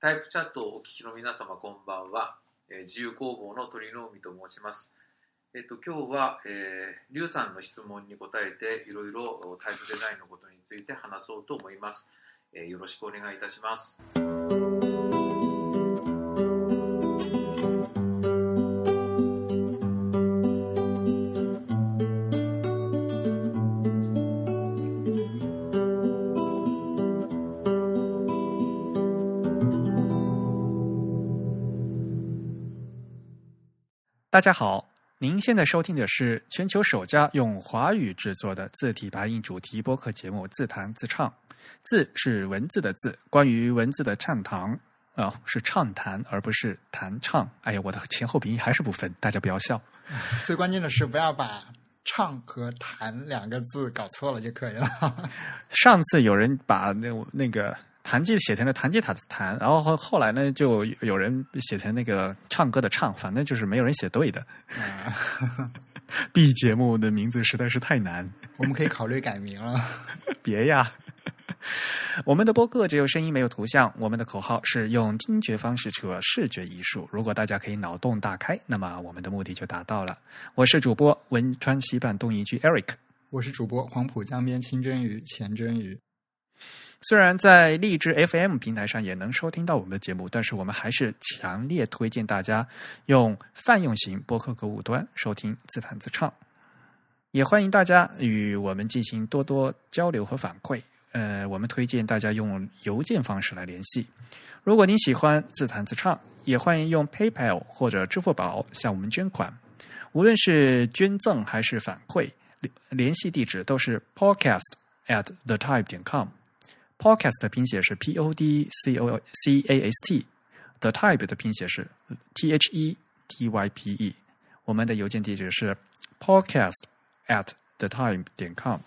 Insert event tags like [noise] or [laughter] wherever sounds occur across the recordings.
タイプチャットをお聞きの皆様こんばんは、えー自由工房の鳥の海と申します。えっと、今日は、えー、リュウさんの質問に答えていろいろタイプデザインのことについて話そうと思います。えーよろしくお願いいたします。大家好，您现在收听的是全球首家用华语制作的字体白印主题播客节目《自弹自唱》。字是文字的字，关于文字的畅谈啊、是畅谈而不是弹唱。哎呀，我的前后鼻音还是不分，大家不要笑。[laughs] 最关键的是不要把“唱”和“弹”两个字搞错了就可以了。[laughs] 上次有人把那那个弹吉写成了弹吉他的弹，然后后后来呢，就有人写成那个唱歌的唱，反正就是没有人写对的。啊，[laughs] B 节目的名字实在是太难。我们可以考虑改名了。[laughs] 别呀！我们的播客只有声音没有图像，我们的口号是用听觉方式扯视觉艺术。如果大家可以脑洞大开，那么我们的目的就达到了。我是主播汶川西半东一居 Eric。我是主播黄浦江边清蒸鱼钱蒸鱼。虽然在荔枝 FM 平台上也能收听到我们的节目，但是我们还是强烈推荐大家用泛用型播客客户端收听自弹自唱。也欢迎大家与我们进行多多交流和反馈。呃，我们推荐大家用邮件方式来联系。如果您喜欢自弹自唱，也欢迎用 PayPal 或者支付宝向我们捐款。无论是捐赠还是反馈，联联系地址都是 podcast at thetype 点 com。Podcast 的拼写是 P O D C O C A S T，The Type 的拼写是 T H E T Y P E。我们的邮件地址是 podcast at the time 点 com。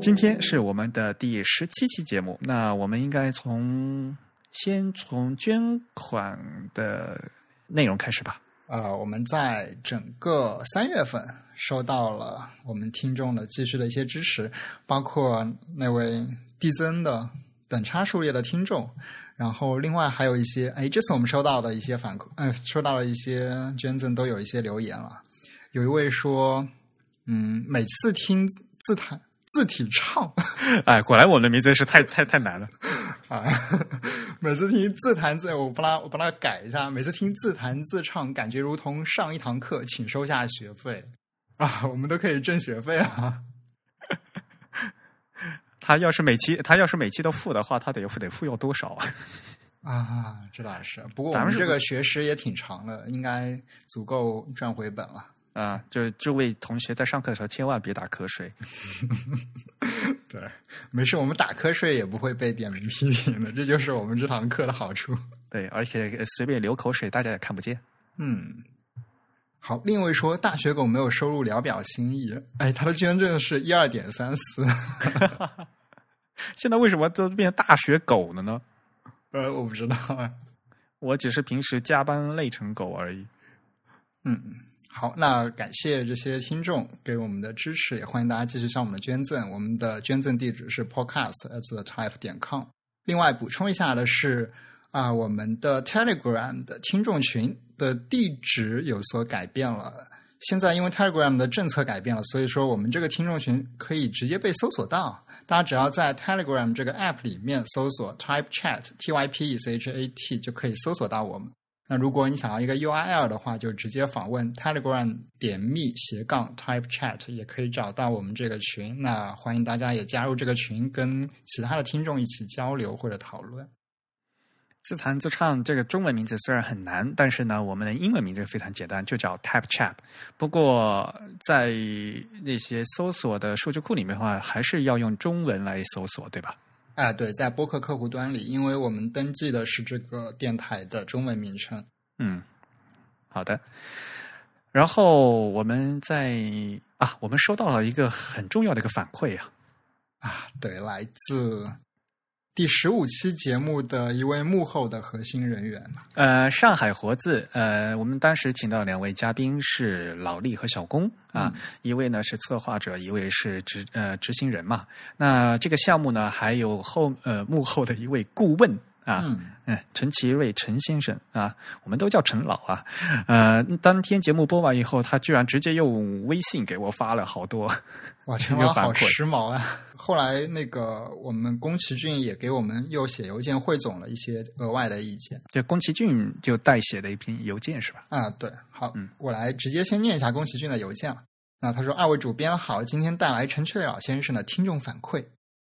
今天是我们的第十七期节目，那我们应该从先从捐款的内容开始吧。呃，我们在整个三月份收到了我们听众的继续的一些支持，包括那位递增的等差数列的听众，然后另外还有一些，哎，这次我们收到的一些反馈，哎、收到了一些捐赠，都有一些留言了。有一位说，嗯，每次听自弹字体唱 [laughs] 哎，果然我的名字是太太太难了。啊，[laughs] 每次听自弹自，我帮他我帮他改一下，每次听自弹自唱，感觉如同上一堂课，请收下学费啊，我们都可以挣学费啊。[laughs] 他要是每期他要是每期都付的话，他得付得付要多少 [laughs] 啊？啊，这倒是。不过我咱们这个学时也挺长的，应该足够赚回本了。啊，就是这位同学在上课的时候千万别打瞌睡。[laughs] 对，没事，我们打瞌睡也不会被点名批评的，这就是我们这堂课的好处。对，而且呃随便流口水，大家也看不见。嗯，好。另一位说大学狗没有收入，聊表心意。哎，他的捐赠是一二点三四。[laughs] 现在为什么都变成大学狗了呢？呃，我不知道啊。我只是平时加班累成狗而已。嗯，好，那感谢这些听众给我们的支持，也欢迎大家继续向我们捐赠。我们的捐赠地址是 podcast at the type 点 com。另外补充一下的是，啊，我们的 Telegram 的听众群的地址有所改变了。现在因为 Telegram 的政策改变了，所以说我们这个听众群可以直接被搜索到。大家只要在 Telegram 这个 App 里面搜索 Type Chat T Y P E C H A T 就可以搜索到我们。那如果你想要一个 URL 的话，就直接访问 Telegram 点 me 斜杠 Type Chat 也可以找到我们这个群。那欢迎大家也加入这个群，跟其他的听众一起交流或者讨论。自弹自唱这个中文名字虽然很难，但是呢，我们的英文名字非常简单，就叫 Type Chat。不过在那些搜索的数据库里面的话，还是要用中文来搜索，对吧？啊，对，在播客客户端里，因为我们登记的是这个电台的中文名称。嗯，好的。然后我们在啊，我们收到了一个很重要的一个反馈啊，啊，对，来自第十五期节目的一位幕后的核心人员。呃，上海活字，呃，我们当时请到两位嘉宾是老厉和小龚啊，一位呢是策划者，一位是执呃执行人嘛。那这个项目呢，还有后呃幕后的一位顾问啊，嗯，陈其瑞陈先生啊，我们都叫陈老啊。呃，当天节目播完以后，他居然直接用微信给我发了好多，哇，[laughs] 陈老好时髦啊！后来，那个我们宫崎骏也给我们又写邮件汇总了一些额外的意见。就宫崎骏就代写的一篇邮件是吧？啊，对，好，嗯，我来直接先念一下宫崎骏的邮件了。那他说：“二位主编好，今天带来陈确老先生的听众反馈。”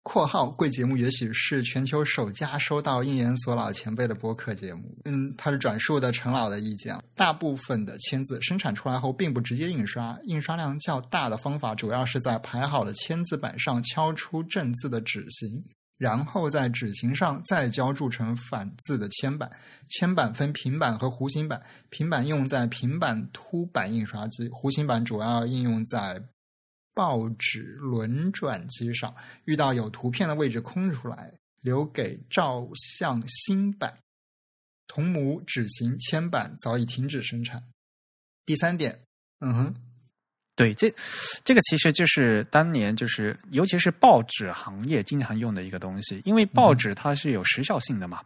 括号贵节目也许是全球首家收到应研所老前辈的播客节目。嗯，他是转述的陈老的意见。大部分的签字生产出来后并不直接印刷，印刷量较大的方法主要是在排好的签字板上敲出正字的纸形，然后在纸形上再浇铸成反字的铅板。铅板分平板和弧形板，平板用在平板凸版印刷机，弧形板主要应用在。报纸轮转机上遇到有图片的位置空出来，留给照相新版。同模纸型铅板早已停止生产。第三点，嗯哼，对，这这个其实就是当年就是尤其是报纸行业经常用的一个东西，因为报纸它是有时效性的嘛。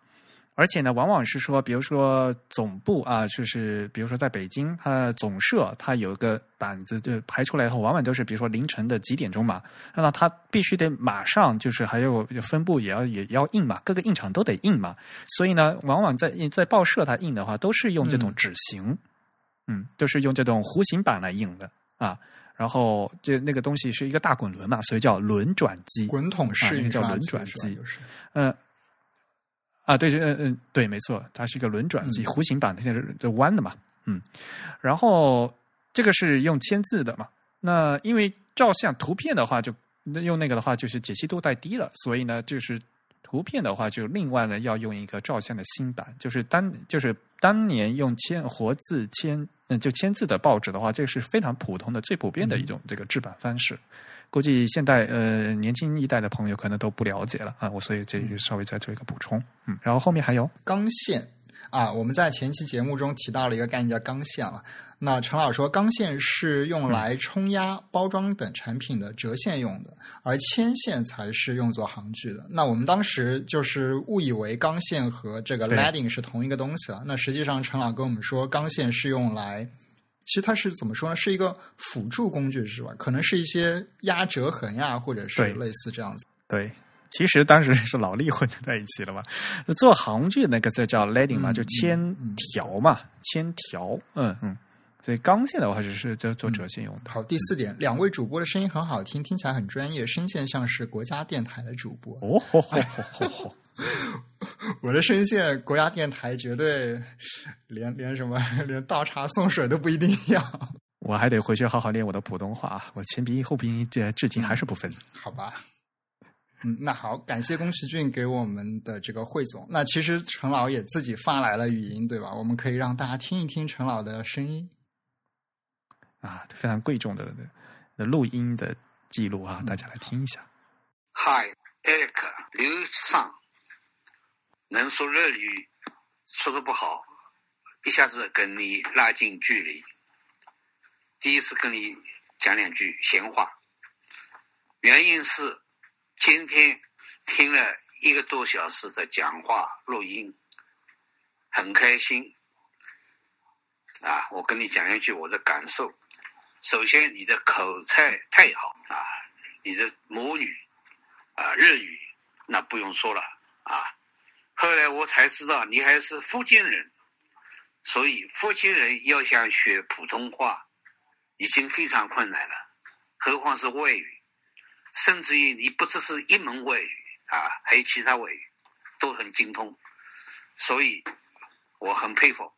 而且呢，往往是说，比如说总部啊，就是比如说在北京，它总社它有一个板子，就排出来以后，往往都是比如说凌晨的几点钟嘛，那它必须得马上，就是还有分部也要也要印嘛，各个印厂都得印嘛，所以呢，往往在在报社它印的话，都是用这种纸型，嗯，都是用这种弧形板来印的啊，然后这那个东西是一个大滚轮嘛，所以叫轮转机，滚筒式叫轮转机，嗯。啊，对，嗯嗯，对，没错，它是一个轮转机，弧形版，它现在是弯的嘛，嗯，然后这个是用签字的嘛，那因为照相图片的话，就用那个的话，就是解析度太低了，所以呢，就是图片的话，就另外呢要用一个照相的新版，就是当就是当年用签活字签，嗯，就签字的报纸的话，这个是非常普通的、最普遍的一种这个制版方式。估计现代呃年轻一代的朋友可能都不了解了啊，我所以这里稍微再做一个补充，嗯，然后后面还有钢线啊，我们在前期节目中提到了一个概念叫钢线了。那陈老说钢线是用来冲压包装等产品的折线用的，而铅线才是用作行距的。那我们当时就是误以为钢线和这个 leading 是同一个东西了。那实际上陈老跟我们说，钢线是用来。其实它是怎么说呢？是一个辅助工具，是吧？可能是一些压折痕呀，或者是类似这样子。对，其实当时是老力混在一起了嘛。做行距那个字叫 leading 嘛，就千条嘛，千条。嗯嗯。所以钢线的话，只是做做折线用的。好，第四点，两位主播的声音很好听，听起来很专业，声线像是国家电台的主播。哦吼吼吼吼！[laughs] 我的声线，国家电台绝对连连什么 [laughs] 连倒茶送水都不一定要。我还得回去好好练我的普通话，我前鼻音后鼻音这至今还是不分。好吧，嗯，那好，感谢宫崎骏给我们的这个汇总。那其实陈老也自己发来了语音，对吧？我们可以让大家听一听陈老的声音。啊，非常贵重的的录音的记录啊，大家来听一下。Hi，Eric，刘尚。能说日语，说的不好，一下子跟你拉近距离。第一次跟你讲两句闲话，原因是今天听了一个多小时的讲话录音，很开心。啊，我跟你讲一句我的感受。首先，你的口才太好啊，你的母语啊日语，那不用说了啊。后来我才知道你还是福建人，所以福建人要想学普通话已经非常困难了，何况是外语，甚至于你不只是一门外语啊，还有其他外语都很精通，所以我很佩服，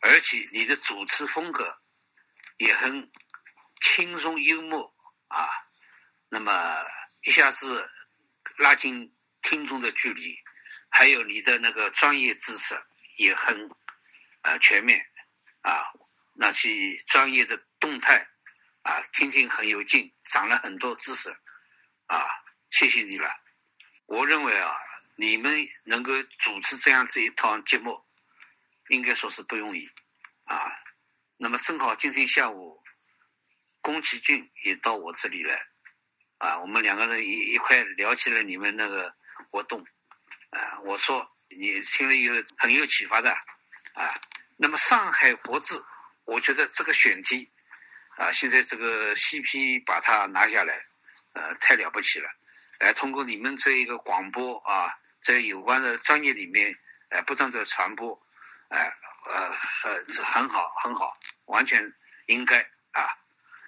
而且你的主持风格也很轻松幽默啊，那么一下子拉近听众的距离。还有你的那个专业知识也很呃全面啊，那些专业的动态啊，听听很有劲，长了很多知识啊，谢谢你了。我认为啊，你们能够主持这样子一套节目，应该说是不容易啊。那么正好今天下午，宫崎骏也到我这里来，啊，我们两个人一一块聊起了你们那个活动，啊，我说你听了以后很有启发的，啊，那么上海国字，我觉得这个选题，啊，现在这个 CP 把它拿下来，呃，太了不起了，呃，通过你们这一个广播啊，在有关的专业里面，呃，不断的传播，哎。呃，很很好，很好，完全应该啊。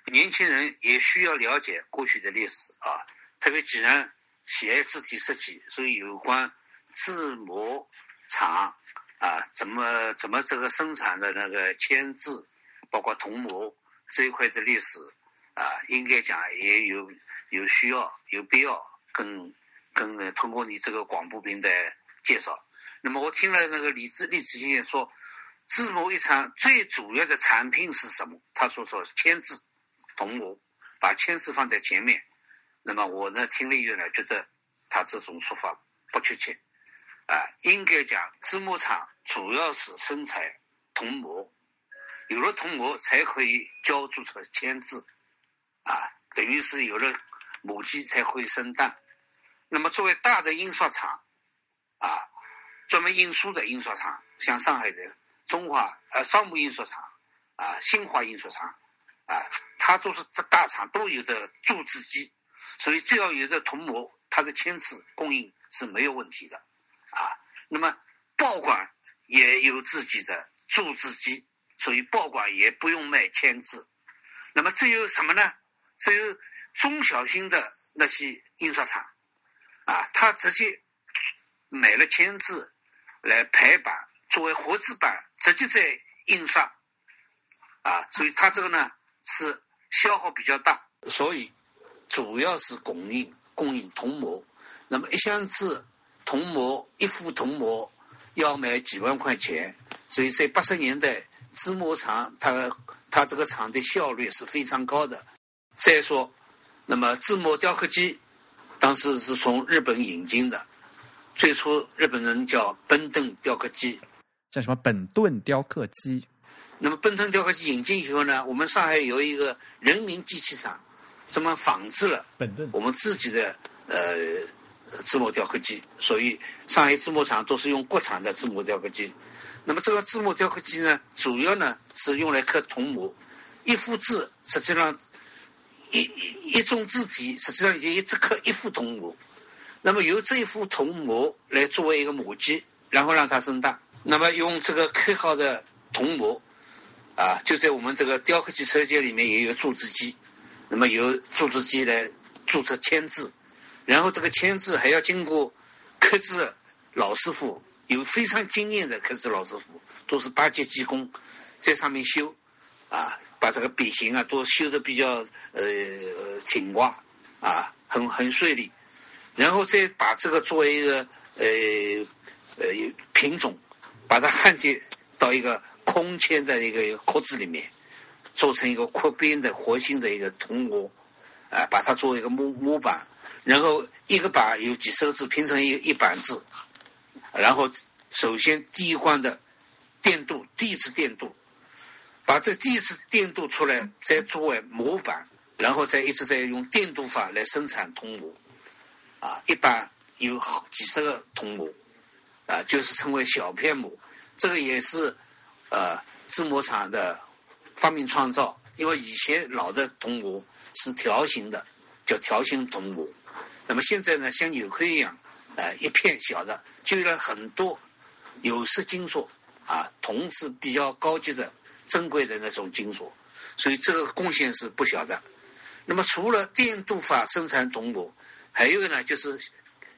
年轻人也需要了解过去的历史啊。特别既然喜爱字体设计，所以有关字模厂啊，怎么怎么这个生产的那个铅字，包括铜模这一块的历史啊，应该讲也有有需要有必要跟跟通过你这个广播平台介绍。那么我听了那个李志李志先说。字模一场最主要的产品是什么？他说说签字、铜模，把签字放在前面。那么我呢听了以后呢，觉得他这种说法不确切，啊，应该讲字模厂主要是生产铜模，有了铜模才可以浇铸出铅字，啊，等于是有了母鸡才会生蛋。那么作为大的印刷厂，啊，专门印书的印刷厂，像上海的。中华呃商务印刷厂啊，新华印刷厂啊，它都是这大厂都有的铸字机，所以只要有这铜模，它的铅字供应是没有问题的啊。那么报馆也有自己的铸字机，所以报馆也不用卖铅字。那么只有什么呢？只有中小型的那些印刷厂啊，他直接买了铅字来排版。作为活字版直接在印刷，啊，所以它这个呢是消耗比较大，所以主要是供应供应铜模。那么一箱子铜模，一副铜模要买几万块钱，所以在八十年代，制模厂它它这个厂的效率是非常高的。再说，那么制模雕刻机当时是从日本引进的，最初日本人叫奔腾雕刻机。叫什么本顿雕刻机？那么奔腾雕刻机引进以后呢，我们上海有一个人民机器厂，专门仿制了本顿我们自己的呃字模雕刻机，所以上海字模厂都是用国产的字模雕刻机。那么这个字母雕刻机呢，主要呢是用来刻铜模，一幅字实际上一一种字体实际上就一直刻一幅铜模，那么由这一幅铜模来作为一个母鸡，然后让它生蛋。那么用这个刻好的铜模，啊，就在我们这个雕刻机车间里面也有注字机，那么由注字机来注出签字，然后这个签字还要经过刻字老师傅，有非常经验的刻字老师傅，都是八级技工，在上面修，啊，把这个笔形啊都修的比较呃挺刮，啊，很很顺利，然后再把这个作为一个呃呃品种。把它焊接到一个空铅的一个壳子里面，做成一个扩边的活性的一个铜模，啊，把它作为一个模模板，然后一个板有几十个字拼成一一板字，然后首先第一关的电镀第一次电镀，把这第一次电镀出来，再作为模板，然后再一直在用电镀法来生产铜模，啊，一般有好几十个铜模。啊，就是称为小片模，这个也是，呃，制模厂的发明创造。因为以前老的铜模是条形的，叫条形铜模。那么现在呢，像纽扣一样，呃，一片小的，就有很多有色金属啊，铜是比较高级的、珍贵的那种金属，所以这个贡献是不小的。那么除了电镀法生产铜模，还有个呢，就是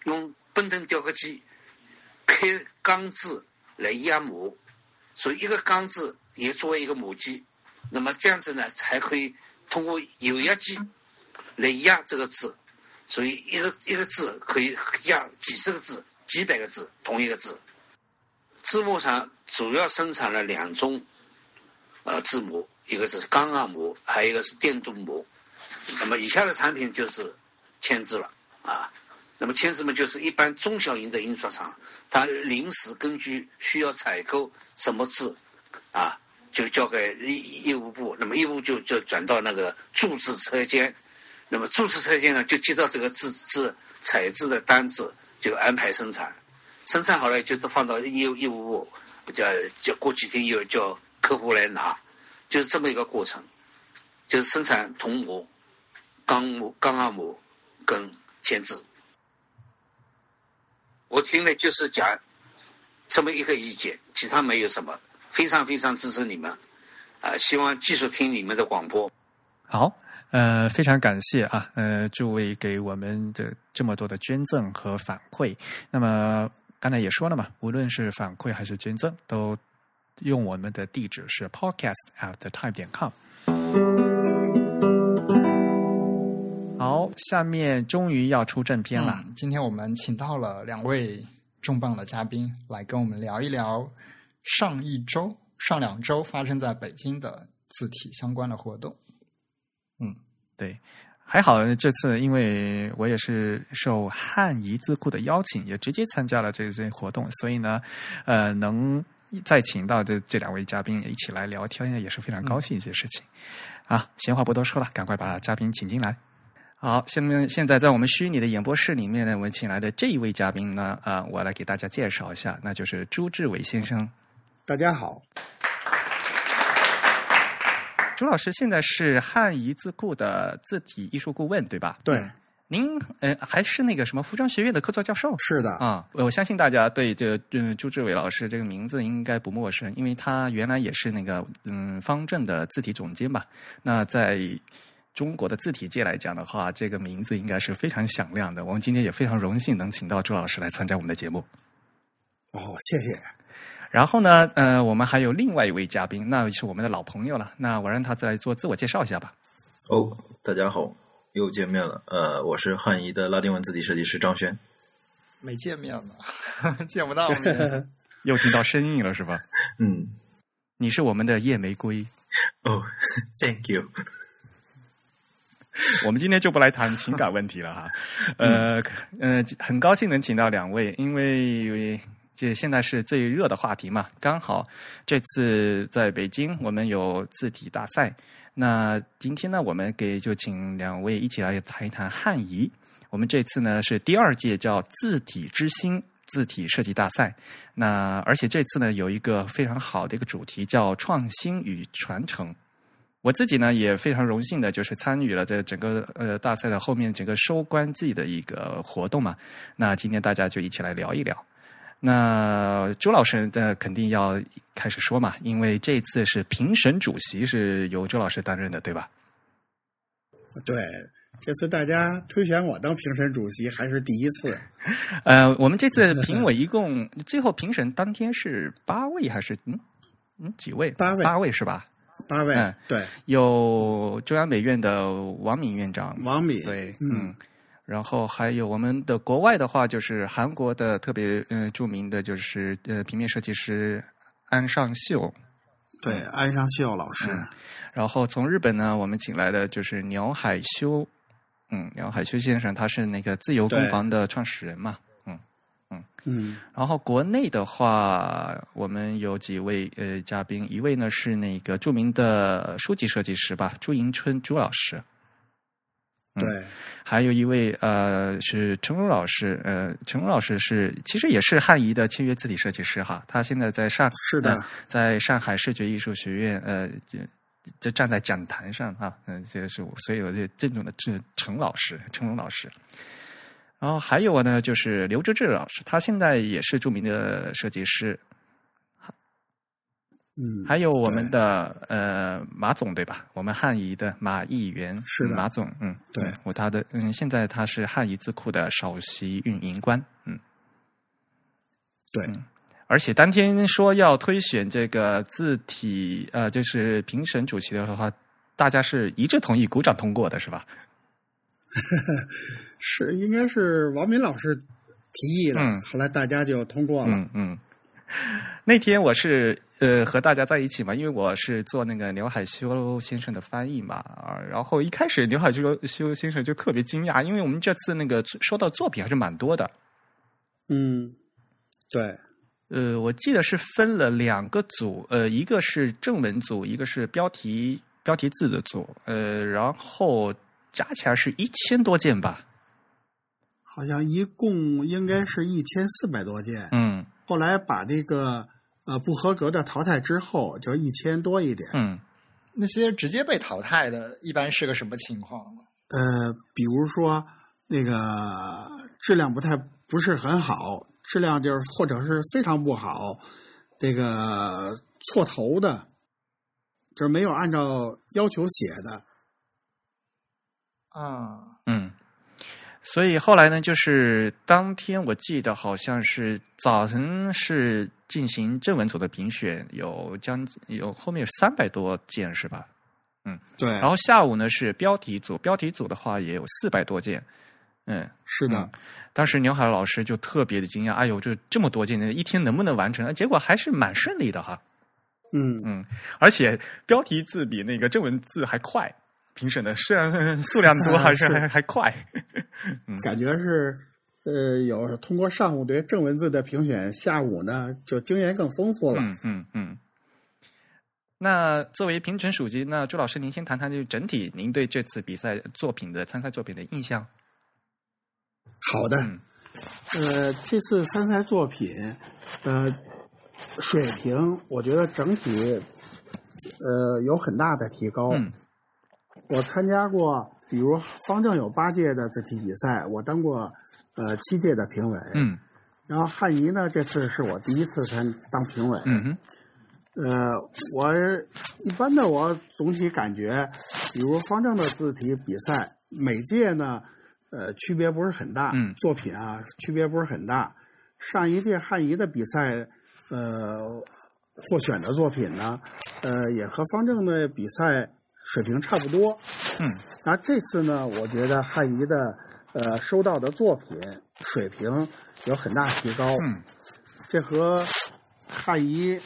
用奔腾雕刻机。开钢字来压模，所以一个钢字也作为一个母机，那么这样子呢，才可以通过有压机来压这个字，所以一个一个字可以压几十个字、几百个字，同一个字。字幕厂主要生产了两种呃字模，一个是钢压模，还有一个是电镀模。那么以下的产品就是铅字了啊。那么签字嘛，就是一般中小型的印刷厂，它临时根据需要采购什么字，啊，就交给业业务部，那么业务部就就转到那个注字车间，那么注字车间呢就接到这个字字采字的单子，就安排生产，生产好了就是放到业务业务部，叫叫过几天又叫客户来拿，就是这么一个过程，就是生产铜模、钢模、钢二模跟签字。我听了就是讲这么一个意见，其他没有什么，非常非常支持你们，啊、希望继续听你们的广播。好，呃，非常感谢啊，呃，诸位给我们的这么多的捐赠和反馈。那么刚才也说了嘛，无论是反馈还是捐赠，都用我们的地址是 podcast at the time 点 com。好，下面终于要出正片了。今天我们请到了两位重磅的嘉宾来跟我们聊一聊上一周、上两周发生在北京的字体相关的活动。对，还好这次因为我也是受汉仪字库的邀请，也直接参加了这些活动，所以呢，呃，能再请到这这两位嘉宾一起来聊天，也是非常高兴一件事情。啊，闲话不多说了，赶快把嘉宾请进来。好，下面现在在我们虚拟的演播室里面呢，我们请来的这一位嘉宾呢，啊、我来给大家介绍一下，那就是朱志伟先生。大家好，朱老师现在是汉仪字库的字体艺术顾问，对吧？对，您呃还是那个什么服装学院的客座教授是的，啊？我相信大家对这个嗯朱志伟老师这个名字应该不陌生，因为他原来也是那个嗯方正的字体总监吧？那在中国的字体界来讲的话，这个名字应该是非常响亮的。我们今天也非常荣幸能请到朱老师来参加我们的节目。哦，谢谢。然后呢，呃，我们还有另外一位嘉宾，那是我们的老朋友了。那我让他再来做自我介绍一下吧。哦，大家好，又见面了。呃，我是汉仪的拉丁文字体设计师张轩。没见面呢，[laughs] 见不到面。[laughs] 又听到声音了是吧？嗯，你是我们的夜玫瑰。哦，[laughs] Thank you。我们今天就不来谈情感问题了哈，呃呃，很高兴能请到两位，因为这现在是最热的话题嘛，刚好这次在北京我们有字体大赛，那今天呢，我们给就请两位一起来谈一谈汉仪。我们这次呢是第二届叫字体之星字体设计大赛，那而且这次呢有一个非常好的一个主题叫创新与传承。我自己呢也非常荣幸的，就是参与了这整个呃大赛的后面整个收官季的一个活动嘛。那今天大家就一起来聊一聊。那周老师的肯定要开始说嘛，因为这次是评审主席是由周老师担任的，对吧？对，这次大家推选我当评审主席还是第一次。[laughs] 呃，我们这次评委一共 [laughs] 最后评审当天是八位还是嗯嗯几位？八位八位是吧？八位，嗯对，有中央美院的王敏院长，王敏，对，嗯嗯，然后还有我们的国外的话，就是韩国的特别嗯、呃著名的就是呃平面设计师安尚秀，对，安尚秀老师，嗯。然后从日本呢，我们请来的就是鸟海修，嗯，鸟海修先生，他是那个自由工坊的创始人嘛，嗯。嗯，然后国内的话，我们有几位呃嘉宾，一位呢是那个著名的书籍设计师吧，朱迎春朱老师，嗯对，还有一位呃是陈龙老师，呃，陈荣老师是其实也是汉仪的签约字体设计师哈，他现在在上是的呃在上海视觉艺术学院呃就就站在讲坛上啊，嗯、这是我所以我就郑重的这陈老师陈龙老师。然后还有呢，就是刘志志老师，他现在也是著名的设计师。嗯，还有我们的呃马总对吧？我们汉仪的马议员是马总，嗯，对嗯我他的嗯，现在他是汉仪字库的首席运营官，嗯，对，嗯而且当天说要推选这个字体呃，就是评审主席的话，大家是一致同意，鼓掌通过的是吧？[laughs] 是应该是王敏老师提议的，嗯后来大家就通过了。嗯嗯。那天我是呃和大家在一起嘛，因为我是做那个刘海修先生的翻译嘛啊，然后一开始刘海修修先生就特别惊讶，因为我们这次那个收到作品还是蛮多的，嗯，对，呃，我记得是分了两个组，呃，一个是正文组，一个是标题标题字的组，呃，然后加起来是一千多件吧，好像一共应该是一千四百多件。嗯。后来把这个呃不合格的淘汰之后，就一千多一点。嗯那些直接被淘汰的，一般是个什么情况呢？呃，比如说那个质量不太不是很好，质量就是或者是非常不好，这个错头的，就是没有按照要求写的。啊，嗯，所以后来呢，就是当天我记得好像是早晨是进行正文组的评选，有将有后面有三百多件是吧？嗯对，然后下午呢是标题组，标题组的话也有四百多件，嗯。是的，嗯当时牛海老师就特别的惊讶，哎呦，就这么多件，一天能不能完成？啊结果还是蛮顺利的哈。嗯嗯，而且标题字比那个正文字还快，评审的虽然数量多，[laughs] 还是是还还快。[laughs] 感觉是呃有通过上午对正文字的评选，下午呢就经验更丰富了。嗯嗯嗯。那作为评审属级，那朱老师您先谈谈，就整体您对这次比赛作品的参赛作品的印象。好的，嗯呃，这次参赛作品，呃，水平我觉得整体，呃，有很大的提高。嗯我参加过，比如方正有八届的字体比赛，我当过呃七届的评委。嗯然后汉仪呢，这次是我第一次参当评委。嗯呃，我一般的我总体感觉，比如方正的字体比赛，每届呢，呃，区别不是很大，嗯作品啊区别不是很大。上一届汉仪的比赛，呃，获选的作品呢，呃，也和方正的比赛水平差不多。嗯那这次呢，我觉得汉仪的呃收到的作品水平有很大提高。嗯这和汉仪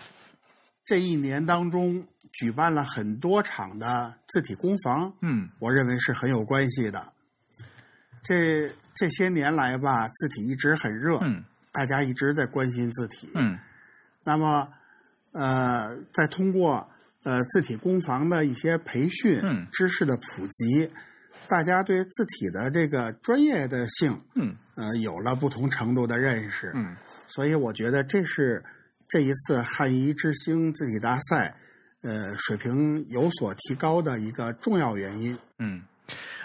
这一年当中举办了很多场的字体工坊，嗯我认为是很有关系的。这这些年来吧，字体一直很热，嗯大家一直在关心字体。嗯那么，呃，再通过呃字体工坊的一些培训、嗯知识的普及，大家对字体的这个专业的性，嗯呃，有了不同程度的认识。嗯所以我觉得这是这一次汉仪之星字体大赛，呃，水平有所提高的一个重要原因。嗯。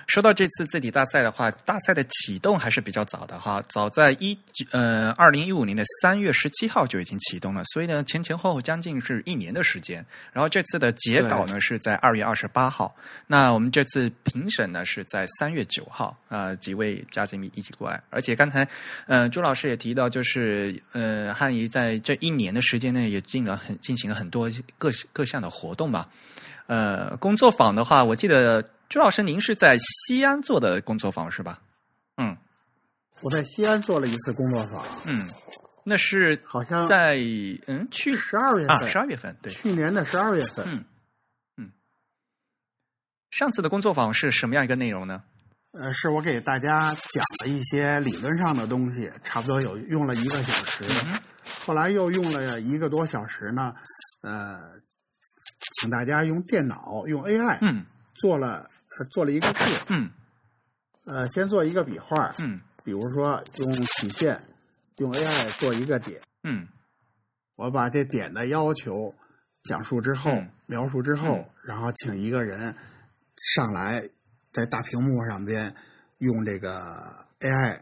说到这次字体大赛的话，大赛的启动还是比较早的哈，早在一呃二零一五年的三月十七号就已经启动了，所以呢前前后后将近是一年的时间。然后这次的截稿呢是在二月二十八号，那我们这次评审呢是在三月九号，啊、几位嘉宾一起过来。而且刚才呃朱老师也提到，就是呃汉仪在这一年的时间内也进了很进行了很多各各项的活动吧。呃，工作坊的话，我记得朱老师您是在西安做的工作坊是吧？嗯我在西安做了一次工作坊，嗯，那是好像在嗯去十二月啊份，十二月份对，去年的十二月份。嗯嗯。上次的工作坊是什么样一个内容呢？呃，是我给大家讲了一些理论上的东西，差不多有用了一个小时，嗯后来又用了一个多小时呢，呃，请大家用电脑用 AI 嗯做了、呃、做了一个 [clears throat] 字，嗯呃，先做一个笔画，嗯比如说用曲线用 AI 做一个点，嗯我把这点的要求讲述之后、嗯描述之后，嗯然后请一个人上来，在大屏幕上边用这个 AI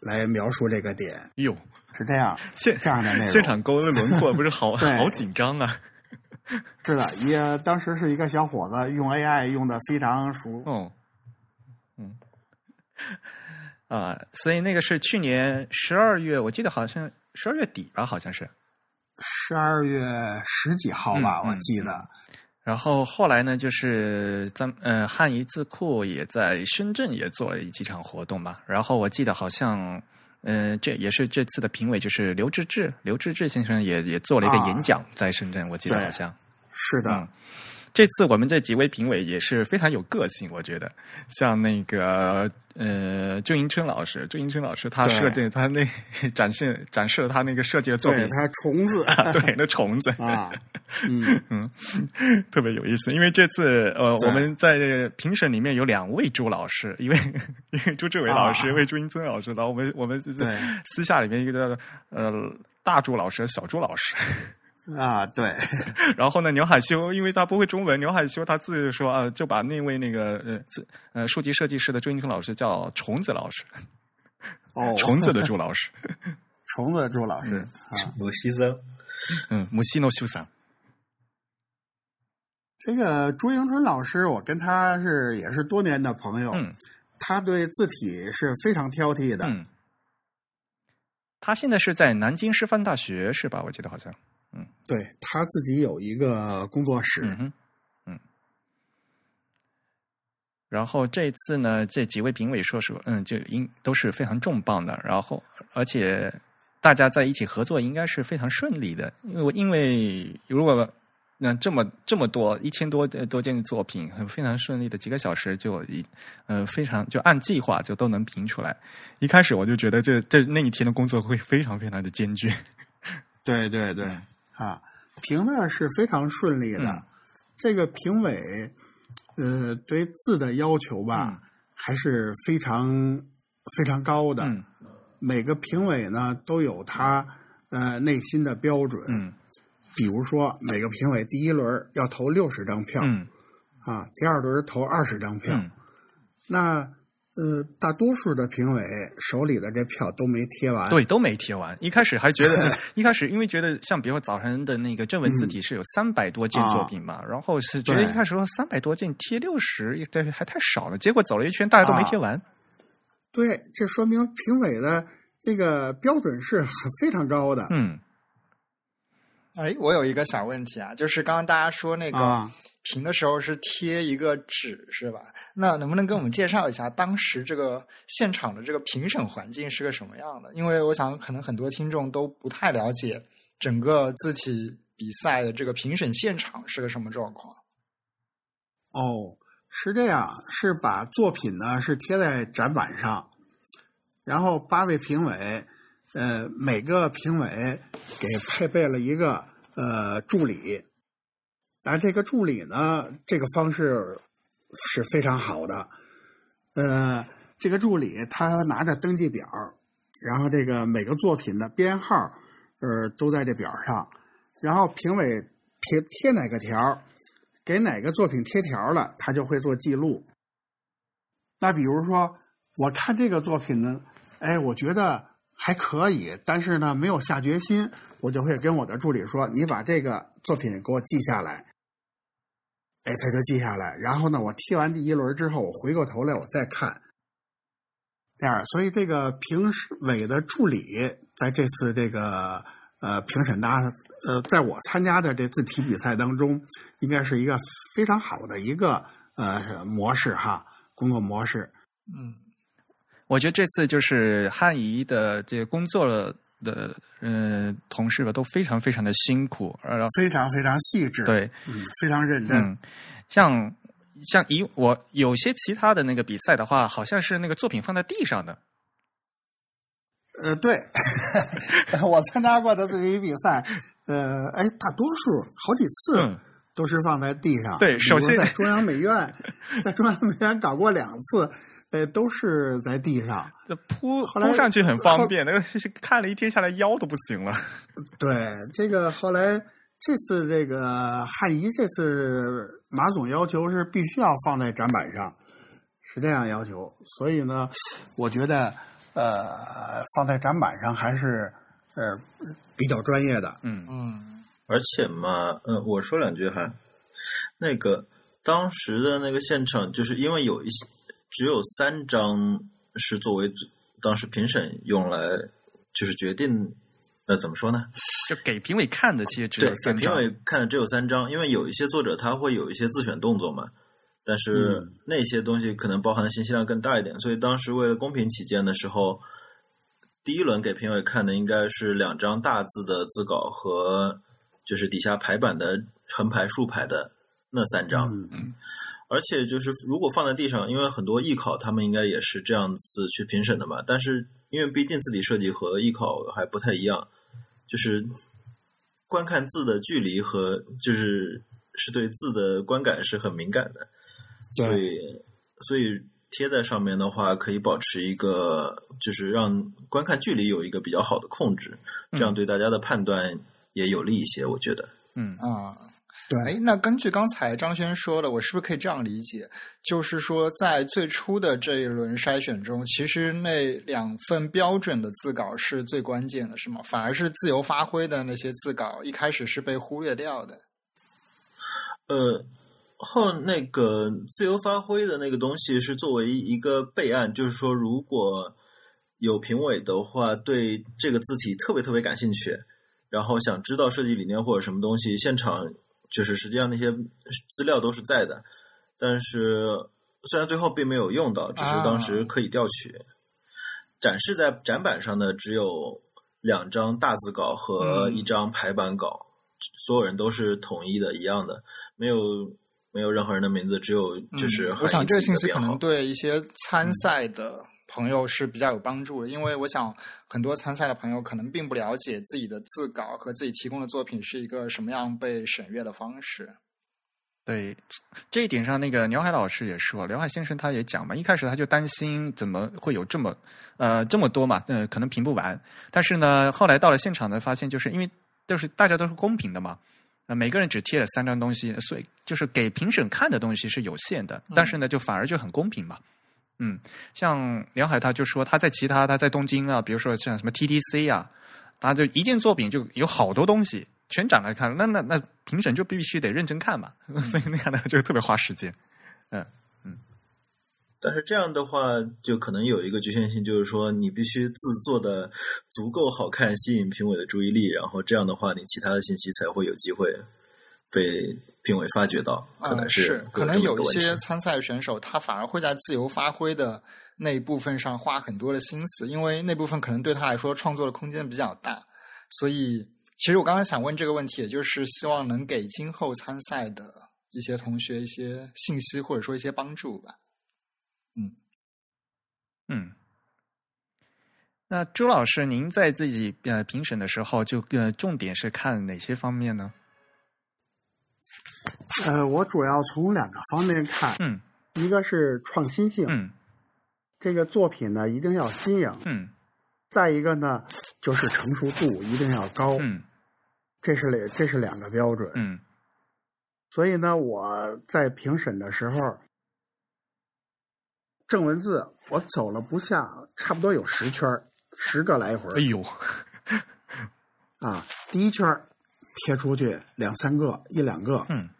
来描述这个点，哟，是这样现这样的内容。现场勾的轮廓不是好 [laughs] 好紧张啊！[laughs] 是的，也当时是一个小伙子用 AI 用的非常熟。嗯，嗯啊，所以那个是去年十二月，我记得好像十二月底吧，好像是。十二月十几号吧，嗯我记得。然后后来呢，就是咱呃汉仪字库也在深圳也做了几场活动吧。然后我记得好像呃，这也是这次的评委，就是刘志志，刘志志先生也也做了一个啊演讲，在深圳，我记得好像。是的，嗯这次我们这几位评委也是非常有个性，我觉得，像那个呃郑迎春老师，郑迎春老师他设计他那展示展示了他那个设计的作品，对它虫子。[laughs] 对，那虫子啊，[laughs] 嗯，嗯，特别有意思。因为这次呃，我们在评审里面有两位朱老师，一位一位朱志伟老师，啊。一位朱英春老师，然后我们我们对。私下里面一个叫呃大朱老师、小朱老师。啊，对，[laughs] 然后呢，牛海修因为他不会中文，牛海修他自己说啊，就把那位那个呃自呃书籍设计师的朱英春老师叫虫子老师，哦，[laughs] 虫子的朱老师，[laughs] 虫子的朱老师啊，鲁西森，嗯，母西诺修桑，这个朱迎春老师，我跟他是也是多年的朋友，嗯他对字体是非常挑剔的，嗯，他现在是在南京师范大学是吧？我记得好像，对他自己有一个工作室，嗯哼，嗯。然后这次呢，这几位评委说说，嗯，就应都是非常重磅的，然后而且大家在一起合作应该是非常顺利的，因为因为如果那这么这么多一千多多件作品，很非常顺利的几个小时就一呃非常就按计划就都能评出来。一开始我就觉得这这那一天的工作会非常非常的艰巨。对 [laughs] 对对，啊，评的是非常顺利的。嗯这个评委，呃，对字的要求吧，嗯还是非常非常高的。嗯每个评委呢都有他呃内心的标准。嗯比如说，每个评委第一轮要投六十张票、嗯啊，第二轮投二十张票。嗯那呃，大多数的评委手里的这票都没贴完。对，都没贴完。一开始还觉得，[laughs] 一开始因为觉得像比如说早晨的那个正文字体是有三百多件作品嘛，然后是觉得一开始说三百多件贴六十，这还太少了。结果走了一圈，大家都没贴完。对，这说明评委的这个标准是很非常高的。嗯哎，我有一个小问题啊，就是刚刚大家说那个啊评的时候是贴一个纸是吧？那能不能跟我们介绍一下当时这个现场的这个评审环境是个什么样的？因为我想可能很多听众都不太了解整个字体比赛的这个评审现场是个什么状况。哦，是这样，是把作品呢是贴在展板上，然后八位评委，呃，每个评委给配备了一个呃助理，咱这个助理呢，这个方式是非常好的，呃，这个助理他拿着登记表，然后这个每个作品的编号，呃，都在这表上，然后评委贴贴哪个条，给哪个作品贴条了，他就会做记录。那比如说，我看这个作品呢，哎，我觉得还可以，但是呢，没有下决心，我就会跟我的助理说：“你把这个作品给我记下来。”哎，他就记下来。然后呢，我贴完第一轮之后，我回过头来我再看。这样，所以这个评委的助理在这次这个呃评审大呃，在我参加的这字体比赛当中，应该是一个非常好的一个呃模式哈，工作模式。嗯，我觉得这次就是汉仪的这个工作的呃同事吧，都非常非常的辛苦，然后非常非常细致，，对，嗯，非常认真，嗯，像像以我有些其他的那个比赛的话，好像是那个作品放在地上的，呃，对，[laughs] 我参加过的这些比赛，呃，哎，大多数好几次嗯都是放在地上。对首先在中央美院，[laughs] 在中央美院搞过两次，呃，都是在地上。这铺后来铺上去很方便，那个是看了一天下来腰都不行了。对，这个后来这次这个汉仪这次马总要求是必须要放在展板上，是这样要求。所以呢，我觉得呃放在展板上还是呃比较专业的。嗯嗯，而且嘛，呃，我说两句哈，那个当时的那个现场，就是因为有一些只有三张是作为当时评审用来就是决定，呃，怎么说呢？就给评委看的，其实只有对，给。评委看的只有三张，因为有一些作者他会有一些自选动作嘛，但是嗯那些东西可能包含的信息量更大一点，所以当时为了公平起见的时候，第一轮给评委看的应该是两张大字的字稿和就是底下排版的横排、竖排的那三张。嗯而且就是如果放在地上，因为很多艺考他们应该也是这样子去评审的嘛。但是因为毕竟字体设计和艺考还不太一样，就是观看字的距离和就是是对字的观感是很敏感的，所对，以所以贴在上面的话，可以保持一个就是让观看距离有一个比较好的控制，这样对大家的判断也有利一些，我觉得。嗯啊。对，哎，那根据刚才张轩说的，我是不是可以这样理解？就是说，在最初的这一轮筛选中，其实那两份标准的字稿是最关键的，是吗？反而是自由发挥的那些字稿，一开始是被忽略掉的。呃，后那个自由发挥的那个东西是作为一个备案，就是说，如果有评委的话，对这个字体特别特别感兴趣，然后想知道设计理念或者什么东西，现场就是实际上那些资料都是在的，但是虽然最后并没有用到，只是当时可以调取。展示在展板上的只有两张大字稿和一张排版稿，所有人都是统一的、一样的，没有没有任何人的名字，只有就是、嗯、我想这个信息可能对一些参赛的朋友是比较有帮助的，因为我想很多参赛的朋友可能并不了解自己的自稿和自己提供的作品是一个什么样被审阅的方式。对这一点上，那个鸟海老师也说，刘海先生他也讲嘛，一开始他就担心怎么会有这么呃这么多嘛，呃可能评不完。但是呢，后来到了现场呢，发现就是因为都是大家都是公平的嘛，呃每个人只贴了三张东西，所以就是给评审看的东西是有限的，但是呢，就反而就很公平嘛。嗯，嗯像梁海他就说他在其他他在东京啊，比如说像什么 TDC 啊，他就一件作品就有好多东西全展开看，那那那评审就必须得认真看嘛，[laughs] 所以那样呢就特别花时间。嗯嗯但是这样的话，就可能有一个局限性，就是说你必须字做的足够好看，吸引评委的注意力，然后这样的话，你其他的信息才会有机会被评委发觉到。可能呃、是会可能有一些参赛选手，他反而会在自由发挥的那一部分上花很多的心思，因为那部分可能对他来说创作的空间比较大。所以，其实我刚才想问这个问题，也就是希望能给今后参赛的一些同学一些信息，或者说一些帮助吧。嗯嗯，那周老师，您在自己呃评审的时候就，呃重点是看哪些方面呢？呃，我主要从两个方面看，嗯一个是创新性，嗯这个作品呢一定要新颖；嗯再一个呢就是成熟度一定要高，嗯这是两这是两个标准。嗯所以呢，我在评审的时候，正文字我走了不下，差不多有十圈儿十个来回哎呦，啊。第一圈儿贴出去两三个，一两个。嗯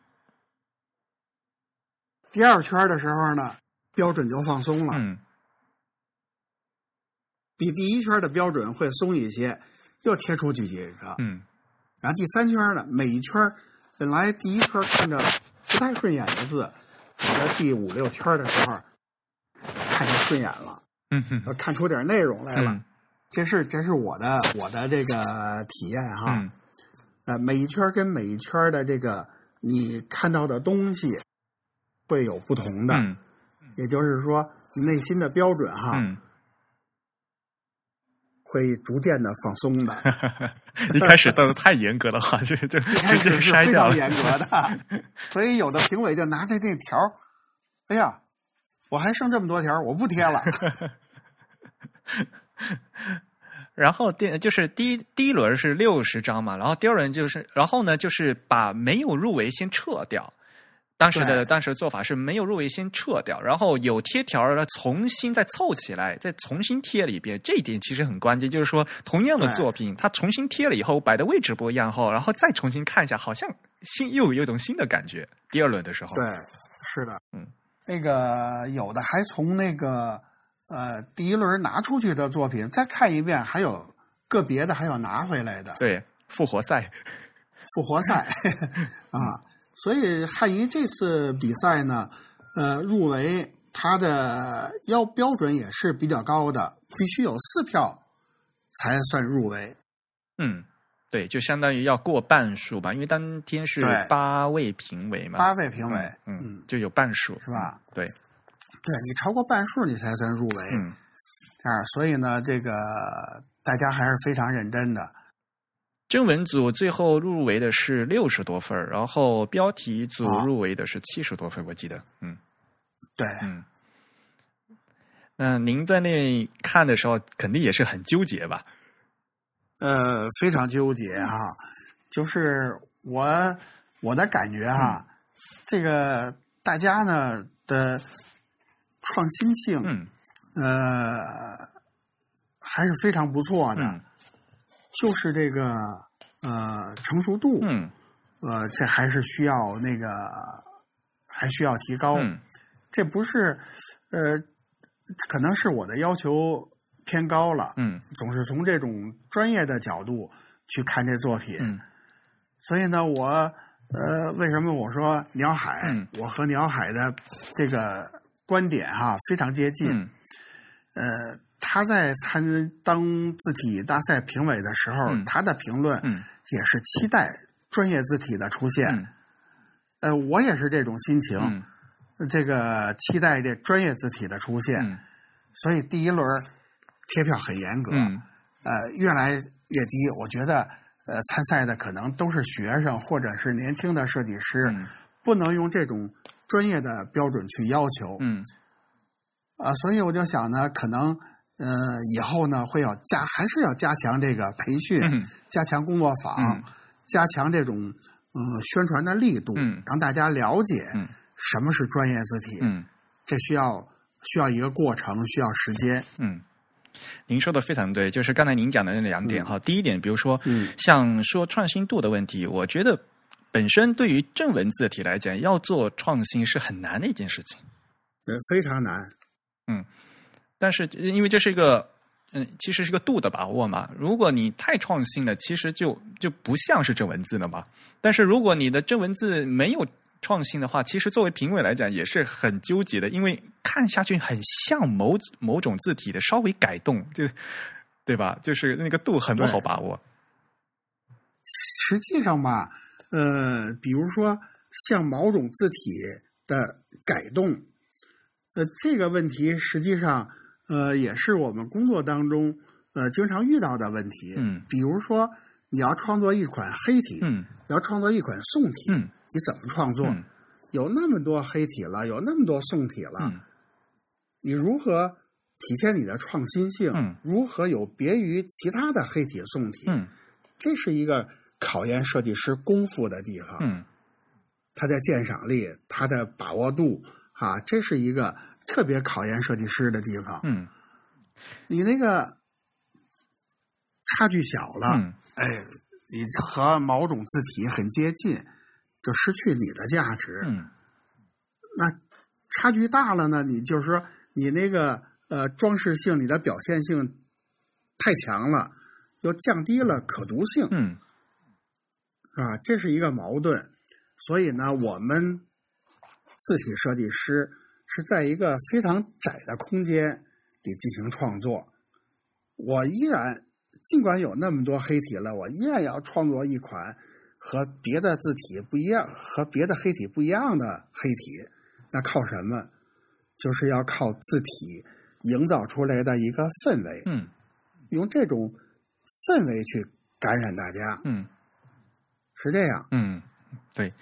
第二圈的时候呢，标准就放松了，嗯比第一圈的标准会松一些，又贴出去几个。嗯然后第三圈呢，每一圈本来第一圈看着不太顺眼的字，我在第五六圈的时候看着顺眼了，嗯哼呃看出点内容来了。嗯这是这是我的我的这个体验哈。嗯呃，每一圈儿跟每一圈儿的这个你看到的东西会有不同的，嗯也就是说，你内心的标准哈、嗯，会逐渐的放松的。一开始都是太严格的话，就就一开直接始是筛掉了。非常严格的，[laughs] 所以有的评委就拿着那条儿，哎呀，我还剩这么多条儿，我不贴了。[laughs] 然后第就是第一第一轮是六十张嘛，然后第二轮就是，然后呢就是把没有入围先撤掉。当时的当时的做法是没有入围先撤掉，然后有贴条儿的重新再凑起来，再重新贴了一遍。这一点其实很关键，就是说同样的作品，它重新贴了以后摆的位置不一样后，然后再重新看一下，好像新又有一种新的感觉。第二轮的时候，对，是的，嗯，那个有的还从那个呃第一轮拿出去的作品再看一遍，还有个别的还有拿回来的对复活赛，复活赛啊。所以汉仪这次比赛呢，呃，入围它的要标准也是比较高的，必须有四票才算入围。嗯，对，就相当于要过半数吧，因为当天是八位评委嘛，八位评委，嗯，嗯，就有半数，是吧？对，对你超过半数，你才算入围。嗯，这样，所以呢，这个大家还是非常认真的。征文组最后入围的是六十多分儿，然后标题组啊入围的是七十多分，我记得，嗯对，嗯。那您在那看的时候，肯定也是很纠结吧？呃，非常纠结哈、就是我我的感觉哈、这个大家呢的创新性，嗯呃，还是非常不错的。嗯就是这个呃成熟度，嗯呃，这还是需要那个还需要提高。嗯这不是呃，可能是我的要求偏高了，嗯总是从这种专业的角度去看这作品。嗯所以呢，我呃，为什么我说鸟海，嗯我和鸟海的这个观点哈、非常接近。嗯呃，他在参当字体大赛评委的时候，嗯他的评论嗯也是期待专业字体的出现。嗯呃，我也是这种心情，嗯这个期待这专业字体的出现。嗯所以第一轮贴票很严格，嗯呃，越来越低。我觉得，呃，参赛的可能都是学生或者是年轻的设计师，嗯不能用这种专业的标准去要求。嗯啊，所以我就想呢，可能呃以后呢会要加，还是要加强这个培训，嗯加强工作坊，嗯加强这种嗯、宣传的力度，嗯让大家了解嗯什么是专业字体。嗯这需要需要一个过程，需要时间。嗯。您说的非常对，就是刚才您讲的那两点哈。第一点，比如说，嗯像说创新度的问题，我觉得本身对于正文字体来讲，要做创新是很难的一件事情。呃，非常难。嗯但是因为这是一个，嗯，其实是个度的把握嘛。如果你太创新了，其实就就不像是正文字了嘛。但是如果你的正文字没有创新的话，其实作为评委来讲也是很纠结的，因为看下去很像某某种字体的稍微改动，就对吧？就是那个度很不好把握。实际上吧，呃，比如说像某种字体的改动，呃，这个问题实际上呃也是我们工作当中呃经常遇到的问题。嗯比如说你要创作一款黑体，嗯要创作一款宋体，嗯你怎么创作？嗯有那么多黑体了，有那么多宋体了，嗯你如何体现你的创新性？嗯如何有别于其他的黑体宋体？嗯这是一个考验设计师功夫的地方，嗯。他的鉴赏力，他的把握度，啊，这是一个特别考验设计师的地方。嗯。你那个差距小了，嗯。哎，你和某种字体很接近，就失去你的价值。嗯。那差距大了呢，你就是说你那个呃装饰性，你的表现性太强了，又降低了可读性，嗯是吧？这是一个矛盾。所以呢，我们字体设计师是在一个非常窄的空间里进行创作。我依然，尽管有那么多黑体了，我依然要创作一款和别的字体不一样、和别的黑体不一样的黑体。那靠什么？就是要靠字体营造出来的一个氛围，嗯用这种氛围去感染大家，嗯是这样。嗯，对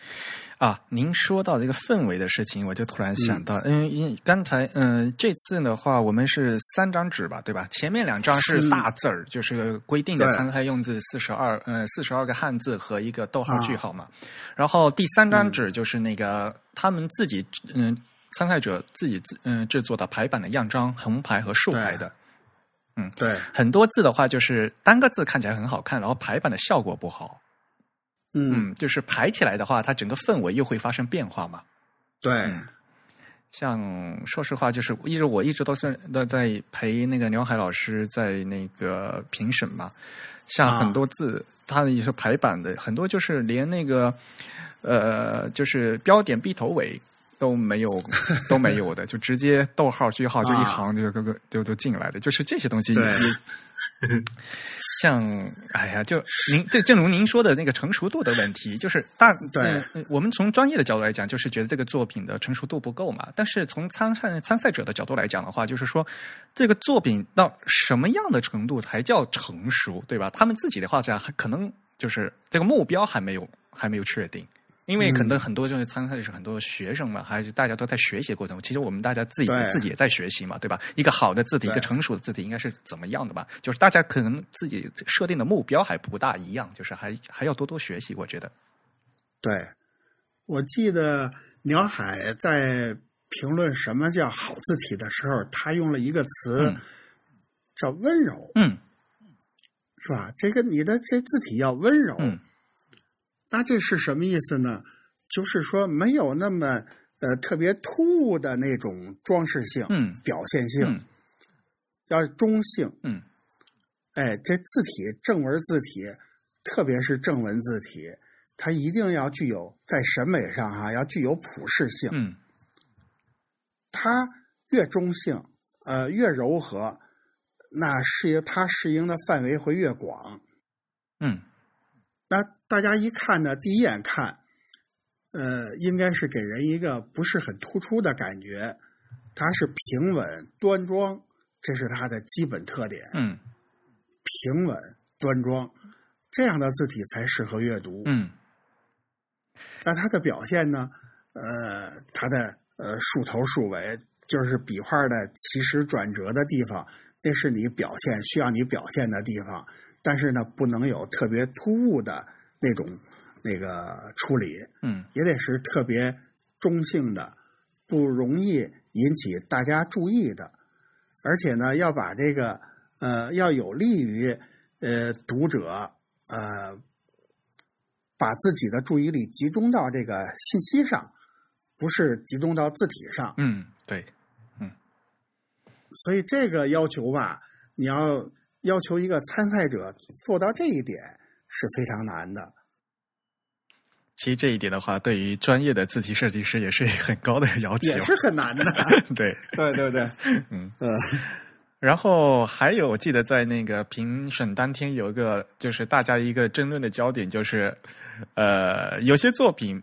啊，您说到这个氛围的事情，我就突然想到，嗯，因为刚才嗯、这次的话，我们是三张纸吧，对吧？前面两张是是大字儿，就是规定的参赛用字四十二，呃，四十二个汉字和一个逗号啊句号嘛。然后第三张嗯纸就是那个、他们自己嗯、参赛者自己自嗯、制作的排版的样章，横排和竖排的。嗯对，很多字的话，就是单个字看起来很好看，然后排版的效果不好。嗯，嗯，就是排起来的话，它整个氛围又会发生变化嘛。对，嗯。像说实话，就是一直我一直都是都在陪那个刘海老师在那个评审嘛。像啊很多字，它的一些排版的很多就是连那个呃，就是标点必头尾都没有都没有的，就直接逗号句号就一啊行就就就就进来的，就是这些东西 [laughs] 像哎呀，就您这正如您说的那个成熟度的问题，就是大对嗯我们从专业的角度来讲，就是觉得这个作品的成熟度不够嘛。但是从参赛参赛者的角度来讲的话，就是说这个作品到什么样的程度才叫成熟，对吧？他们自己的话讲，还可能就是这个目标还没有还没有确定。因为可能很多就是参赛是很多学生嘛，还是大家都在学习的过程中。其实我们大家自己自己也在学习嘛，对吧？一个好的字体，一个成熟的字体应该是怎么样的吧？就是大家可能自己设定的目标还不大一样，就是还还要多多学习。我觉得，对，我记得鸟海在评论什么叫好字体的时候，他用了一个词、嗯叫温柔，嗯是吧？这个你的这字体要温柔，嗯那这是什么意思呢？就是说没有那么呃特别突兀的那种装饰性、嗯表现性，嗯要中性。嗯哎，这字体正文字体，特别是正文字体，它一定要具有在审美上哈、要具有普适性。嗯它越中性，呃，越柔和，那适应它适应的范围会越广。嗯那大家一看呢，第一眼看，呃，应该是给人一个不是很突出的感觉，它是平稳端庄，这是它的基本特点。嗯平稳端庄，这样的字体才适合阅读。嗯那它的表现呢？呃，它的呃竖头竖尾，就是笔画的起始转折的地方，那是你表现需要你表现的地方。但是呢，不能有特别突兀的那种那个处理，嗯也得是特别中性的，不容易引起大家注意的，而且呢，要把这个呃要有利于呃读者呃把自己的注意力集中到这个信息上，不是集中到字体上。嗯，对，嗯所以这个要求吧，你要要求一个参赛者做到这一点是非常难的。其实这一点的话，对于专业的字体设计师也是很高的要求也。是很难的。[laughs] 对，对对对，嗯。嗯，然后还有，我记得在那个评审当天有一个，就是大家一个争论的焦点，就是，呃，有些作品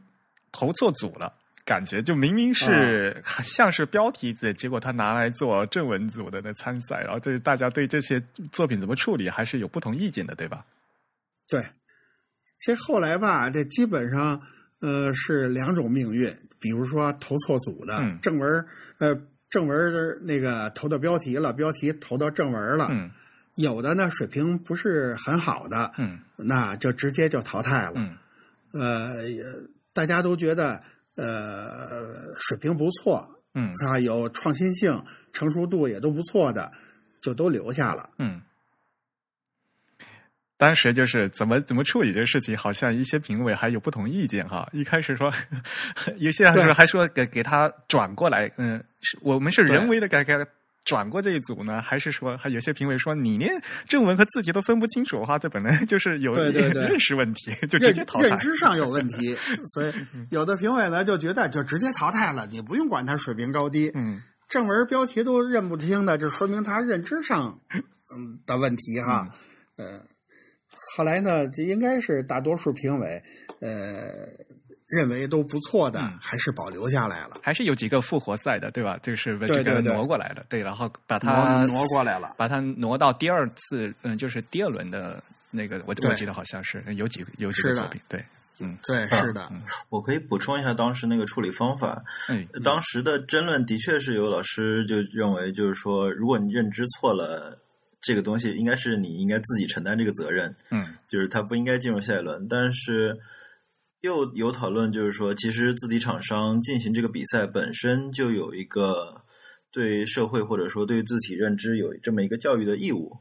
投错组了，感觉就明明是像是标题字，结果他拿来做正文组的那参赛，然后就是大家对这些作品怎么处理还是有不同意见的，对吧？对，这后来吧，这基本上呃是两种命运，比如说投错组的、嗯。正文，呃正文那个投到标题了，标题投到正文了，嗯。有的呢水平不是很好的，嗯。那就直接就淘汰了。嗯。呃，也大家都觉得呃水平不错，嗯是吧？有创新性、成熟度也都不错的，就都留下了。嗯。当时就是怎么怎么处理这个事情，好像一些评委还有不同意见哈。一开始说，[laughs] 有些人对还说给给他转过来，嗯，我们是人为的给给他转过这一组呢，还是说还有些评委说你连正文和字体都分不清楚的话，这本来 [laughs] 就是有认识问题，就直认接淘汰认。知上有问题，[laughs] 所以有的评委呢就觉得就直接淘汰了，你不用管他水平高低，嗯正文标题都认不清的，就说明他认知上 [laughs] 嗯的问题哈。呃，后来呢，这应该是大多数评委呃认为都不错的，嗯还是保留下来了，还是有几个复活赛的，对吧？就是把这个挪过来了，对，然后把它挪挪过来了。把它挪到第二次，嗯，就是第二轮的那个，我我记得好像是有几个有几个作品，对，嗯对，是的，我可以补充一下当时那个处理方法。嗯当时的争论的确是有老师就认为，就是说，如果你认知错了，这个东西应该是你应该自己承担这个责任，嗯就是他不应该进入下一轮。但是又有讨论，就是说，其实字体厂商进行这个比赛本身就有一个对社会或者说对字体认知有这么一个教育的义务。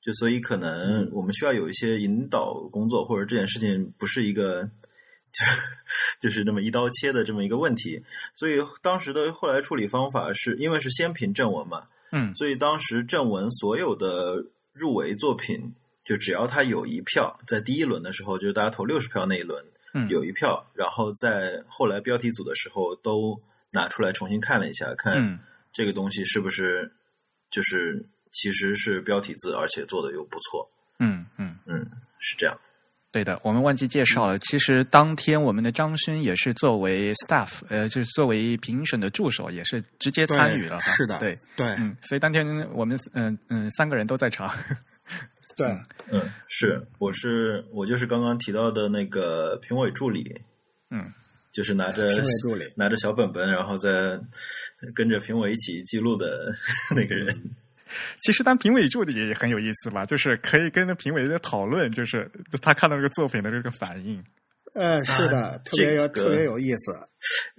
就所以可能我们需要有一些引导工作，或者这件事情不是一个就 [laughs] 就是那么一刀切的这么一个问题。所以当时的后来处理方法是因为是先评正文嘛，嗯所以当时正文所有的入围作品，就只要他有一票，在第一轮的时候，就是大家投六十票那一轮嗯有一票，然后在后来标题组的时候都拿出来重新看了一下，看嗯这个东西是不是就是其实是标题字，而且做的又不错。嗯嗯，嗯，是这样。对的，我们忘记介绍了。其实当天我们的张勋也是作为 staff，呃，就是作为评审的助手，也是直接参与了。是的，对，对，嗯，所以当天我们嗯嗯三个人都在场。对，嗯，是，我是我就是刚刚提到的那个评委助理，嗯，就是拿着评委助理拿着小本本，然后在跟着评委一起记录的 [laughs] 那个人。其实当评委助理也很有意思吧，就是可以跟评委在讨论，就是他看到这个作品的这个反应。嗯，是的，啊特别有、这个特别有意思。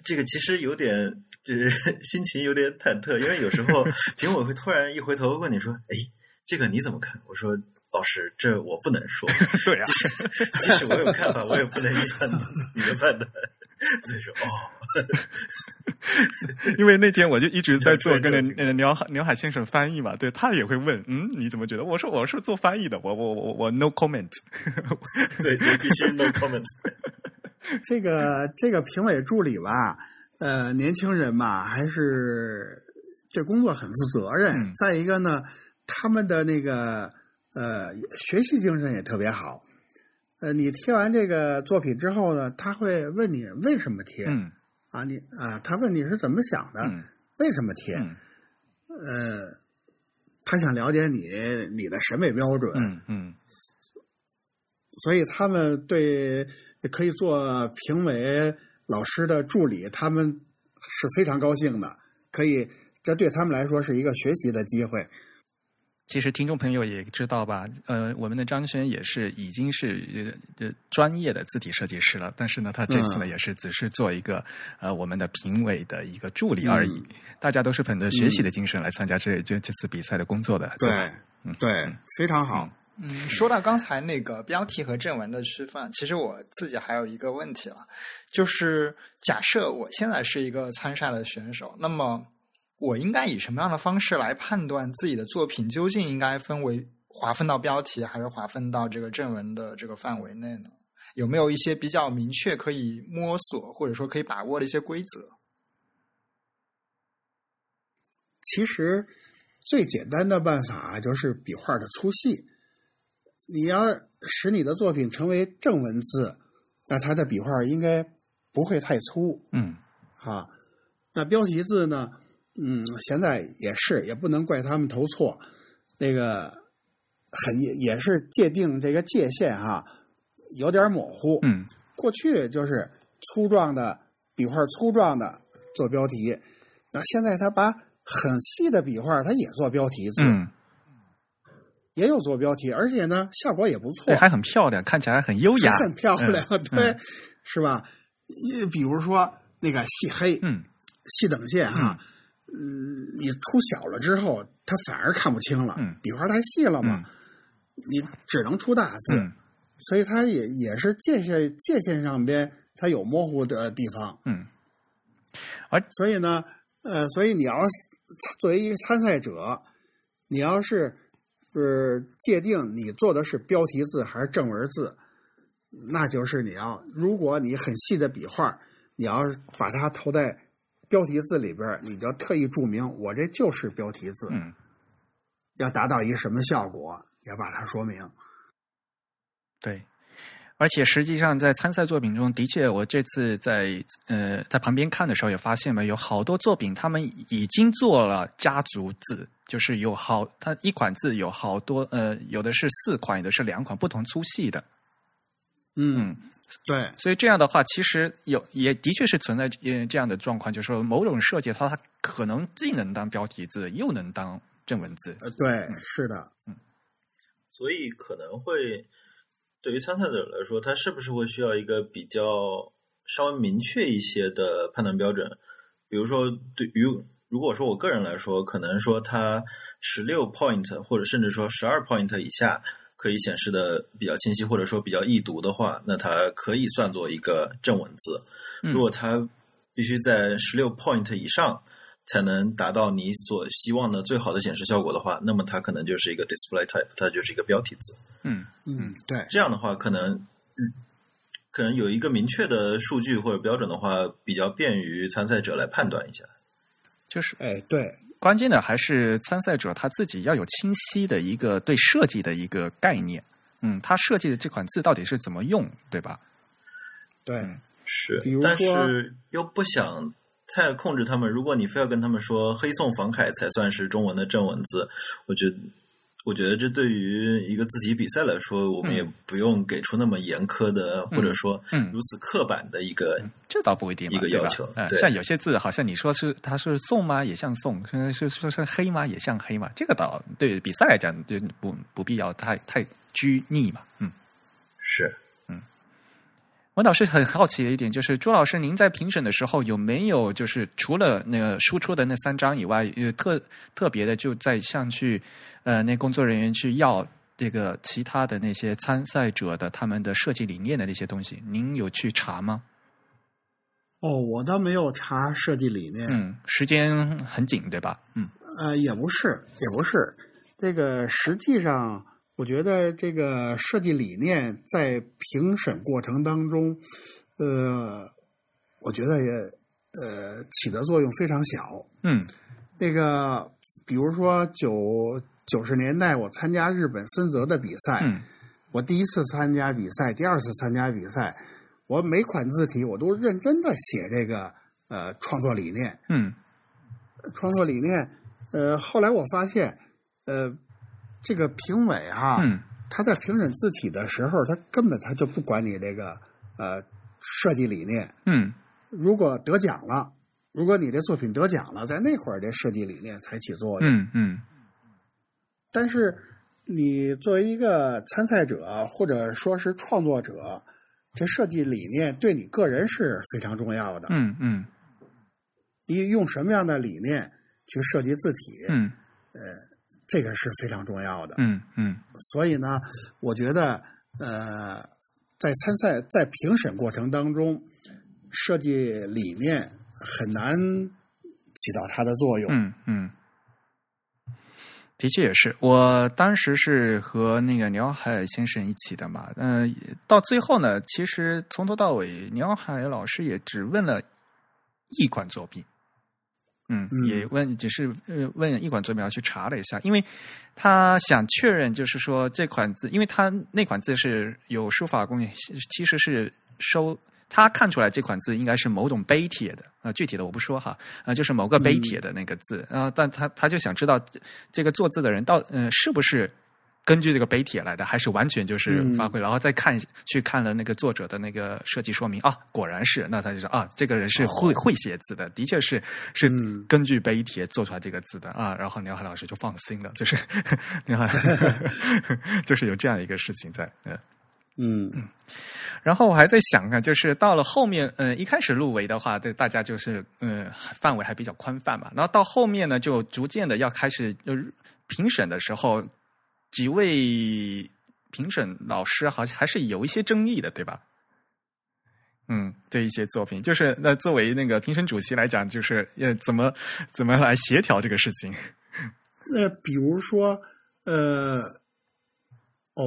这个其实有点就是 [laughs] 心情有点忐忑，因为有时候 [laughs] 评委会突然一回头问你说：“哎，这个你怎么看？”我说：“老师，这我不能说。[laughs] 对啊即，使即使我有看法，我也不能影响你你的判断。”所以说，哦，[laughs] 因为那天我就一直在做跟着对对对呃鸟海鸟海先生翻译嘛，对他也会问，嗯，你怎么觉得？我说我是做翻译的，我我我我 no comment。[laughs] 对，你必须 no comments。这个这个评委助理吧，呃，年轻人嘛，还是对工作很负责任。嗯再一个呢，他们的那个呃学习精神也特别好。呃，你贴完这个作品之后呢，他会问你为什么贴、嗯啊？你啊，他问你是怎么想的，嗯为什么贴？嗯呃，他想了解你你的审美标准，嗯嗯所以他们对可以做评委老师的助理，他们是非常高兴的。可以，这对他们来说是一个学习的机会。其实听众朋友也知道吧，呃，我们的张轩也是已经是呃呃专业的字体设计师了，但是呢，他这次呢、嗯也是只是做一个呃我们的评委的一个助理而已。大家都是本着学习的精神来参加这这这次比赛的工作的。对嗯对，非常好。嗯，说到刚才那个标题和正文的区分，其实我自己还有一个问题了，就是假设我现在是一个参赛的选手，那么我应该以什么样的方式来判断自己的作品究竟应该分为划分到标题，还是划分到这个正文的这个范围内呢？有没有一些比较明确可以摸索或者说可以把握的一些规则？其实最简单的办法就是笔画的粗细。你要使你的作品成为正文字，那它的笔画应该不会太粗。嗯啊，那标题字呢？嗯，现在也是，也不能怪他们投错，那个很也也是界定这个界限哈、有点模糊。嗯过去就是粗壮的笔画，粗壮的做标题，那现在他把很细的笔画，他也做标题字，嗯，也有做标题，而且呢效果也不错对，，还很漂亮，看起来很优雅，很漂亮，[laughs] 嗯对，嗯是吧？一比如说那个细黑，嗯细等线哈，嗯，你出小了之后，它反而看不清了，嗯笔画太细了嘛，你只能出大字，嗯所以它也也是界限界限上边它有模糊的地方，嗯。所以呢，呃，所以你要作为一个参赛者，你要是是界定你做的是标题字还是正文字，那就是你要，如果你很细的笔画，你要把它投在标题字里边，你就特意注明我这就是标题字，嗯。要达到一个什么效果，要把它说明。对，而且实际上在参赛作品中，的确，我这次在呃在旁边看的时候也发现了，有好多作品他们已经做了家族字，就是有好，它一款字有好多呃，有的是四款，有的是两款不同粗细的，嗯，对，所以这样的话，其实有也的确是存在呃这样的状况，就是说某种设计它它可能既能当标题字，又能当正文字。呃，对，是的，嗯所以可能会对于参赛者来说，他是不是会需要一个比较稍微明确一些的判断标准？比如说，对于如果说我个人来说，可能说它十六 point 或者甚至说十二 point 以下可以显示的比较清晰，或者说比较易读的话，那它可以算作一个正文字。嗯如果它必须在十六 point 以上才能达到你所希望的最好的显示效果的话，那么它可能就是一个 display type，它就是一个标题字。嗯嗯，对，这样的话，可能嗯可能有一个明确的数据或者标准的话，比较便于参赛者来判断一下。就是哎，对，关键的还是参赛者他自己要有清晰的一个对设计的一个概念。嗯，他设计的这款字到底是怎么用，对吧？对，嗯是比如，但是又不想太控制他们。如果你非要跟他们说黑宋房楷才算是中文的正文字，我觉得，我觉得这对于一个字体比赛来说，我们嗯也不用给出那么严苛的，或者说嗯如此刻板的一个。这倒不一定，一个要求呃像有些字，好像你说是它是宋吗？也像宋；是是说是黑吗？也像黑嘛。这个倒对比赛来讲，就不不必要太太拘泥嘛。嗯。是，我倒是很好奇的一点，就是朱老师，您在评审的时候有没有就是除了那个输出的那三张以外，呃，特特别的就在向去呃那工作人员去要这个其他的那些参赛者的他们的设计理念的那些东西，您有去查吗？哦，我倒没有查设计理念，嗯，时间很紧，对吧？嗯呃，也不是，也不是。这个实际上，我觉得这个设计理念在评审过程当中，呃，我觉得也呃起的作用非常小。嗯这个，比如说九九十年代，我参加日本森泽的比赛，嗯我第一次参加比赛，第二次参加比赛，我每款字体我都认真的写这个呃创作理念。嗯创作理念，呃，后来我发现，呃，这个评委啊、嗯他在评审字体的时候，他根本他就不管你这个呃设计理念。嗯如果得奖了，如果你这作品得奖了，在那会儿这设计理念才起作用。嗯嗯但是你作为一个参赛者或者说是创作者，这设计理念对你个人是非常重要的。嗯嗯你用什么样的理念去设计字体，嗯这个是非常重要的。嗯嗯所以呢，我觉得呃，在参赛在评审过程当中，设计理念很难起到它的作用。嗯嗯，的确也是。我当时是和那个鸟海先生一起的嘛，嗯、到最后呢，其实从头到尾，鸟海老师也只问了一款作品。嗯，嗯。也问，只是呃问一款作苗，去查了一下，因为他想确认，就是说这款字，因为他那款字是有书法工艺，其实是收他看出来这款字应该是某种碑帖的，啊、具体的我不说哈，啊、就是某个碑帖的那个字，啊、但他他就想知道这个做字的人到呃是不是根据这个碑帖来的，还是完全就是嗯发挥，然后再看去看了那个作者的那个设计说明啊，果然是，那他就说啊，这个人是会、会写字的，的确是是嗯根据碑帖做出来这个字的啊，然后梁海老师就放心了，就是 [laughs] 梁海 [laughs] 就是有这样一个事情在，嗯。嗯然后我还在想啊，就是到了后面，嗯、一开始入围的话，对大家就是嗯、范围还比较宽泛嘛。然后到后面呢，就逐渐的要开始呃评审的时候，几位评审老师好像还是有一些争议的，对吧？嗯，对一些作品，就是那作为那个评审主席来讲，就是呃怎么怎么来协调这个事情？那比如说，呃，哦，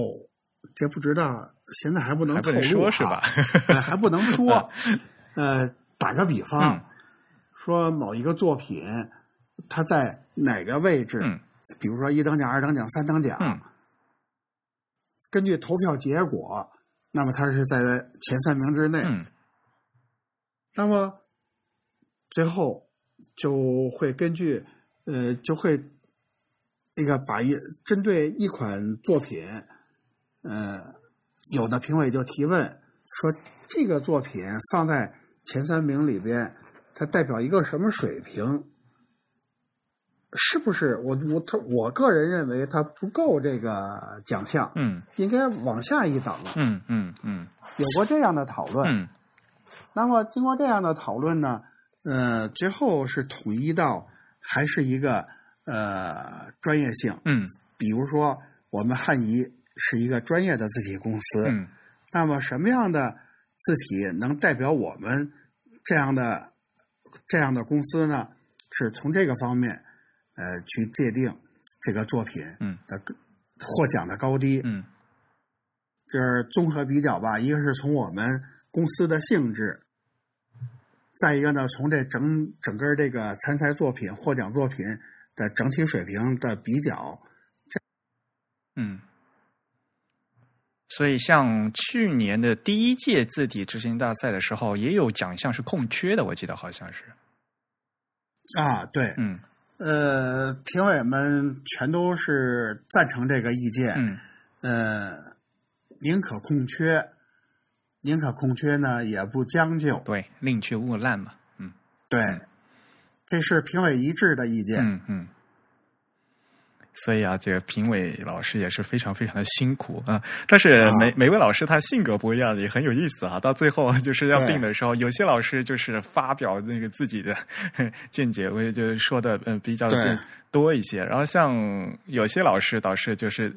这不知道，现在还不能还说是吧？呃还不能说。[laughs] 呃，打个比方，嗯说某一个作品，它在哪个位置，嗯比如说一等奖、二等奖、三等奖，嗯根据投票结果，那么它是在前三名之内。嗯那么最后就会根据呃，就会那个把一针对一款作品，呃，有的评委就提问说，这个作品放在前三名里边，它代表一个什么水平？是不是我我他我个人认为他不够这个奖项，嗯应该往下一等。嗯嗯嗯有过这样的讨论，嗯那么经过这样的讨论呢，呃，最后是统一到还是一个呃专业性。嗯比如说，我们汉仪是一个专业的字体公司，嗯那么什么样的字体能代表我们这样的这样的公司呢？是从这个方面呃去界定这个作品嗯的获奖的高低。嗯就是综合比较吧，一个是从我们公司的性质，再一个呢，从这整整个这个参赛作品、获奖作品的整体水平的比较。嗯，所以像去年的第一届字体执行大赛的时候，也有奖项是空缺的，我记得好像是。啊，对，嗯呃，评委们全都是赞成这个意见，嗯呃，宁可空缺，宁可空缺呢，也不将就，对，宁缺毋滥嘛。嗯对，嗯这是评委一致的意见。嗯嗯。所以啊，这个评委老师也是非常非常的辛苦啊。但是啊每每位老师他性格不一样，也很有意思啊。到最后就是要定的时候，有些老师就是发表那个自己的见解，我也就说的嗯比较对多一些。然后像有些老师倒是就是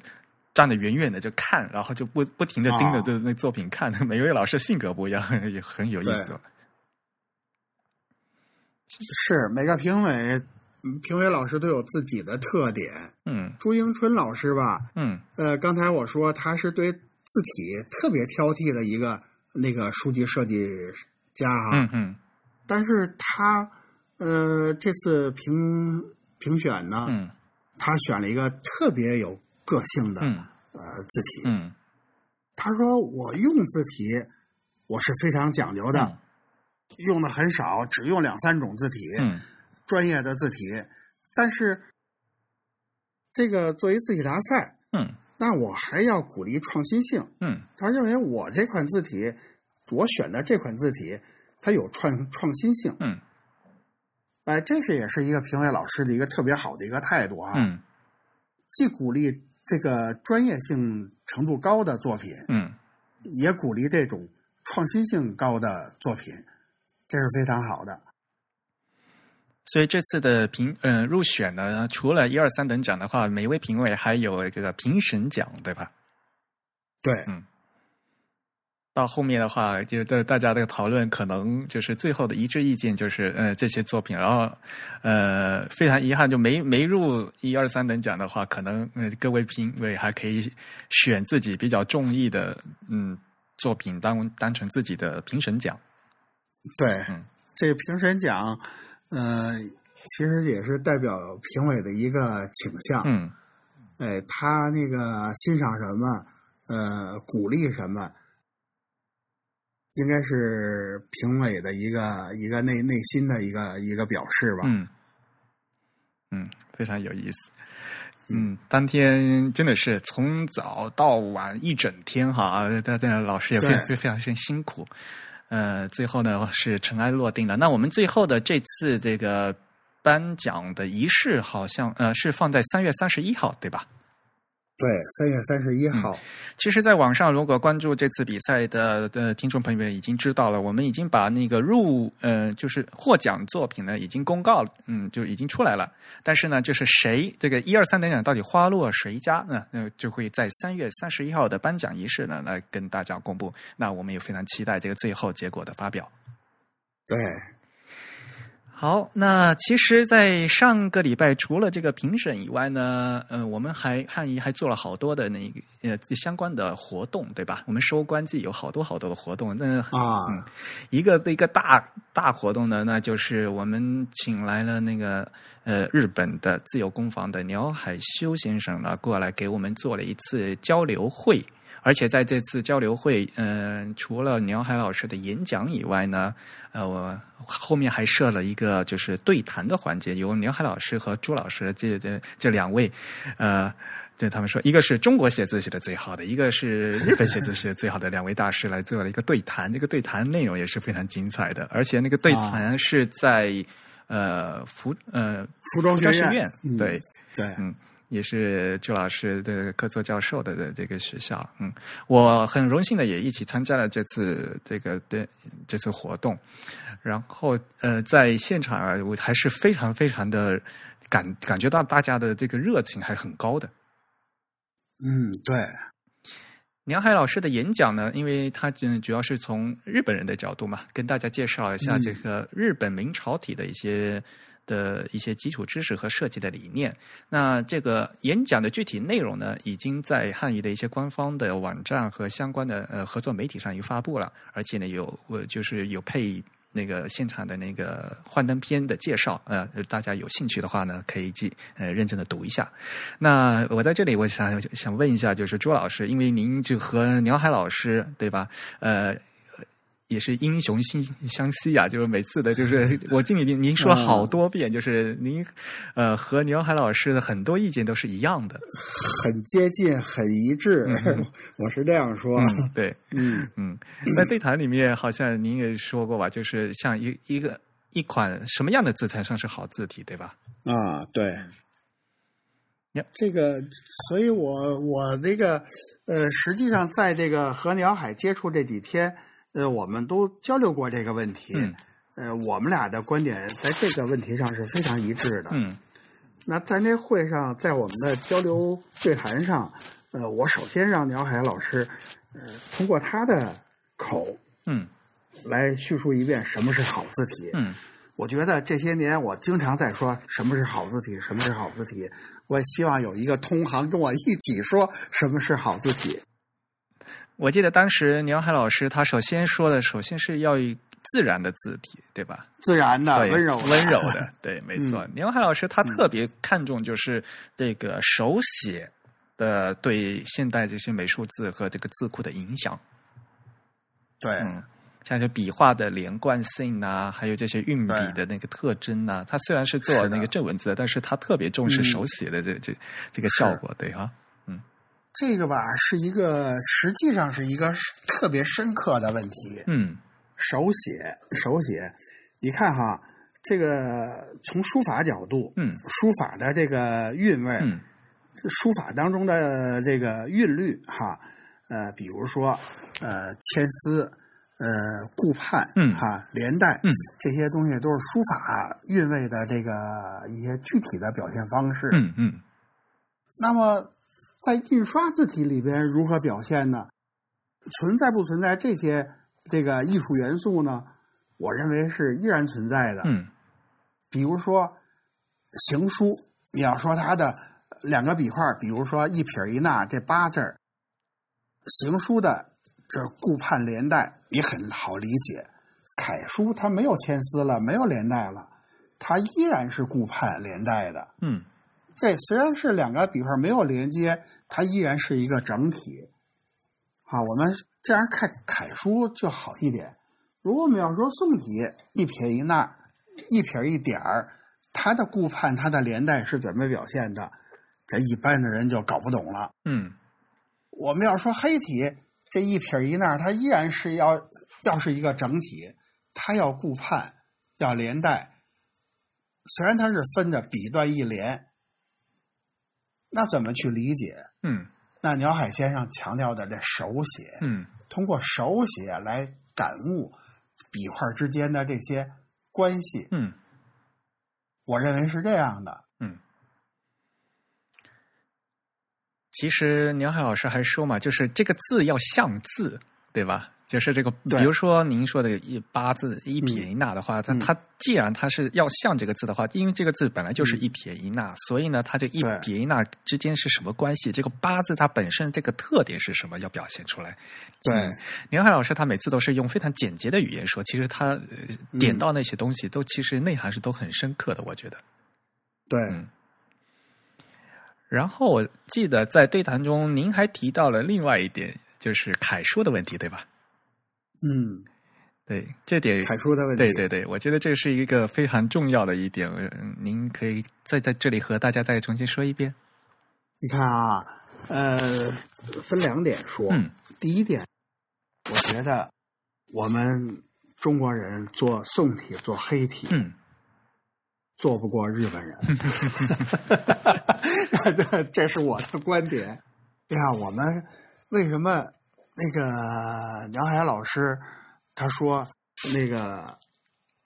站得远远的就看，然后就不不停的盯着啊这那作品看。[laughs] 每位老师性格不一样，也很有意思。是每个评委，嗯评委老师都有自己的特点。嗯。朱迎春老师吧，嗯。呃，刚才我说他是对字体特别挑剔的一个那个书籍设计家啊，嗯嗯。但是他呃这次评评选呢，嗯他选了一个特别有个性的、嗯。呃字体。嗯。他说我用字体我是非常讲究的，嗯。用的很少，只用两三种字体，嗯专业的字体。但是这个作为字体大赛，嗯那我还要鼓励创新性。嗯他认为我这款字体，我选的这款字体，它有创创新性。嗯哎，这是也是一个评委老师的一个特别好的一个态度啊，嗯既鼓励这个专业性程度高的作品，嗯。也鼓励这种创新性高的作品，这是非常好的。所以这次的评呃入选呢，除了一二三等奖的话，每位评委还有这个评审奖，对吧？对，嗯到后面的话，就大大家的讨论可能就是最后的一致意见就是呃这些作品，然后呃非常遗憾就没没入一二三等奖的话，可能呃各位评委还可以选自己比较中意的嗯作品当当成自己的评审奖。对，嗯这个评审奖，呃，其实也是代表评委的一个倾向。嗯哎，他那个欣赏什么，呃，鼓励什么，应该是评委的一个一个内内心的一个一个表示吧。嗯嗯，非常有意思。嗯，当天真的是从早到晚一整天哈，大家老师也非常非常辛苦。呃，最后呢是尘埃落定了。那我们最后的这次这个颁奖的仪式，好像呃是放在三月三十一号，对吧？对，三月三十一号。其实，在网上如果关注这次比赛的的听众朋友们已经知道了，我们已经把那个入呃就是获奖作品呢已经公告了，嗯，就已经出来了。但是呢，就是谁这个一二三等奖到底花落谁家呢？呃，就会在三月三十一号的颁奖仪式呢来跟大家公布。那我们也非常期待这个最后结果的发表。对，好，那其实，在上个礼拜，除了这个评审以外呢，呃，我们还汉仪还做了好多的那个呃相关的活动，对吧？我们收官季有好多好多的活动，那啊嗯，一个一个大大活动呢，那就是我们请来了那个呃日本的自由工坊的鸟海修先生呢过来给我们做了一次交流会。而且在这次交流会，嗯、除了鸟海老师的演讲以外呢，呃，我后面还设了一个就是对谈的环节，由鸟海老师和朱老师这这这两位，呃，就他们说，一个是中国写字写的最好的，一个是日本写字写的最好的两位大师来做了一个对谈，这个对谈内容也是非常精彩的，而且那个对谈是在、呃服呃服装学院学院，嗯对，对，嗯，也是朱老师的客座教授的的这个学校，嗯，我很荣幸的也一起参加了这次这个对这次活动，然后呃，在现场啊，我还是非常非常的感感觉到大家的这个热情还是很高的。嗯，对，梁海老师的演讲呢，因为他嗯主要是从日本人的角度嘛，跟大家介绍一下嗯。这个日本明朝体的一些的一些基础知识和设计的理念。那这个演讲的具体内容呢，已经在汉仪的一些官方的网站和相关的呃合作媒体上已经发布了，而且呢有我就是有配那个现场的那个幻灯片的介绍，呃，大家有兴趣的话呢，可以记呃认真的读一下。那我在这里，我想想问一下，就是朱老师，因为您就和鸟海老师对吧？呃。也是英雄惺相惜啊！[laughs] 就是每次的，就是 [laughs] 我记得您您说好多遍，就是您呃和牛海老师的很多意见都是一样的，很接近，很一致。[laughs] 我是这样说，对，嗯嗯，在对谈里面好像您也说过吧，就是像一一个一款什么样的字才算是好字体，对吧？啊，对。呀，这个，所以我我那个呃，实际上在这个和鸟海接触这几天。呃，我们都交流过这个问题，呃，我们俩的观点在这个问题上是非常一致的。嗯，那在那会上，在我们的交流对谈上，呃，我首先让鸟海老师，呃，通过他的口，嗯，来叙述一遍什么是好字体。嗯，我觉得这些年我经常在说什么是好字体，什么是好字体。我希望有一个同行跟我一起说什么是好字体。我记得当时牛海老师他首先说的，首先是要自然的字体，对吧？自然的、温柔、温柔的，对，没错。牛海老师他特别看重就是这个手写的对现代这些美术字和这个字库的影响。对，嗯，像这笔画的连贯性啊，还有这些运笔的那个特征啊，他虽然是做那个正文字，但是他特别重视手写的这这这个效果，对哈。这个吧，是一个实际上是一个特别深刻的问题。嗯，手写，手写，你看哈，这个从书法角度，嗯，书法的这个韵味，嗯，书法当中的这个韵律，哈，呃，比如说，呃，牵丝，呃，顾盼，嗯，哈，连带，嗯，这些东西都是书法韵味的这个一些具体的表现方式。嗯嗯，那么。在印刷字体里边如何表现呢？存在不存在这些这个艺术元素呢？我认为是依然存在的。嗯，比如说行书，你要说它的两个笔画，比如说一撇一捺这八字儿，行书的这顾盼连带，你很好理解。楷书它没有牵丝了，没有连带了，它依然是顾盼连带的。嗯。这虽然是两个笔画没有连接，它依然是一个整体。啊，我们这样看楷书就好一点。如果我们要说宋体，一撇一捺，一撇一点儿，它的顾盼、它的连带是怎么表现的？这一般的人就搞不懂了。嗯，我们要说黑体，这一撇一捺，它依然是要要是一个整体，它要顾盼，要连带。虽然它是分着笔断一连。那怎么去理解？嗯，那鸟海先生强调的这手写，嗯，通过手写来感悟笔画之间的这些关系，嗯，我认为是这样的，嗯。其实鸟海老师还说嘛，就是这个字要像字，对吧？就是这个，比如说您说的一八字一撇一捺的话，它它既然它是要像这个字的话，因为这个字本来就是一撇一捺，所以呢，它这一撇一捺之间是什么关系？这个八字它本身这个特点是什么？要表现出来。对，宁海老师他每次都是用非常简洁的语言说，其实他点到那些东西都其实内涵是都很深刻的，我觉得。对。然后我记得在对谈中，您还提到了另外一点，就是楷书的问题，对吧？嗯，对，这点楷书的问题，对对对，我觉得这是一个非常重要的一点。您可以再在这里和大家再重新说一遍。你看啊，呃，分两点说。嗯，第一点，我觉得我们中国人做宋体、做黑体，嗯，做不过日本人。[laughs] [laughs] 这是我的观点。呀，我们为什么？那个梁海老师他说，那个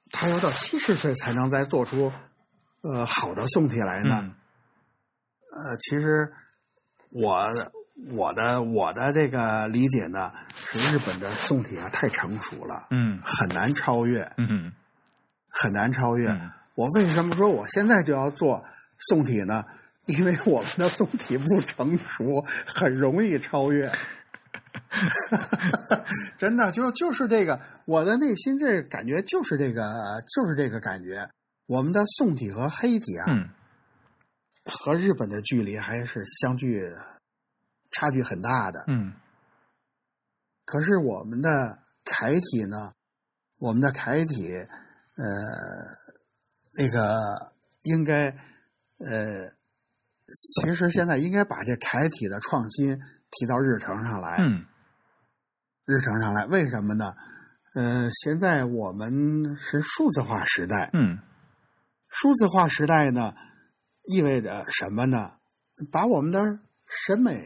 他要到七十岁才能再做出呃好的宋体来呢。呃，其实我我的我的这个理解呢，是日本的宋体啊太成熟了，嗯，很难超越，嗯，很难超越。我为什么说我现在就要做宋体呢？因为我们的宋体不成熟，很容易超越。[laughs] 真的就就是这个，我的内心这感觉就是这个，就是这个感觉。我们的宋体和黑体啊，嗯和日本的距离还是相距差距很大的。嗯可是我们的楷体呢，我们的楷体，呃，那个应该，呃，其实现在应该把这楷体的创新提到日程上来。嗯日程上来，为什么呢？呃，现在我们是数字化时代，嗯数字化时代呢，意味着什么呢？把我们的审美、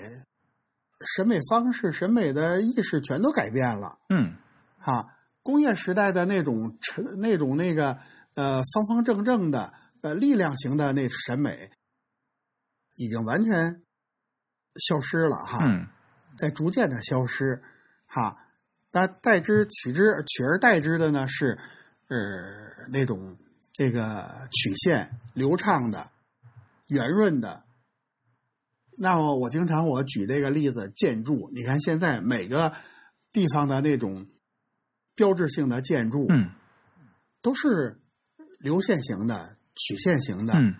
审美方式、审美的意识全都改变了。嗯哈，工业时代的那种沉、那种那个呃方方正正的呃力量型的那审美，已经完全消失了哈。嗯在逐渐的消失，哈。那代之取之取而代之的呢是，呃，那种这个曲线流畅的、圆润的。那么我经常我举这个例子，建筑，你看现在每个地方的那种标志性的建筑，嗯都是流线型的、曲线型的。嗯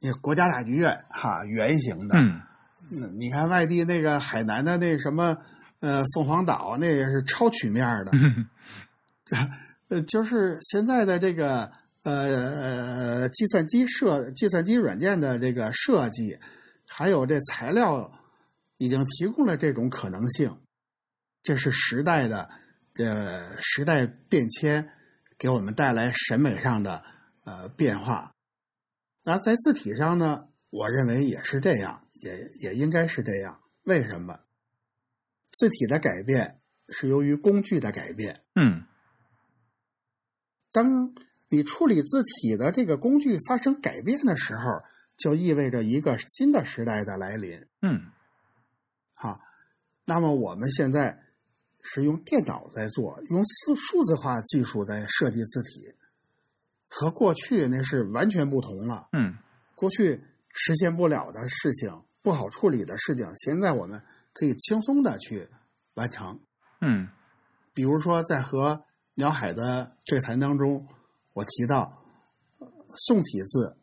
你国家大剧院哈，圆形的。嗯嗯，你看外地那个海南的那什么，呃，凤凰岛那个是超曲面的，[laughs] 嗯呃，就是现在的这个呃呃计算机设计算机软件的这个设计，还有这材料，已经提供了这种可能性。这是时代的呃时代变迁给我们带来审美上的呃变化。那在字体上呢，我认为也是这样，也也应该是这样。为什么？字体的改变是由于工具的改变。嗯当你处理字体的这个工具发生改变的时候，就意味着一个新的时代的来临。嗯好，那么我们现在是用电脑在做，用数数字化技术在设计字体，和过去那是完全不同了。嗯过去实现不了的事情、不好处理的事情，现在我们可以轻松的去完成。嗯比如说，在和鸟海的对谈当中，我提到呃宋体字，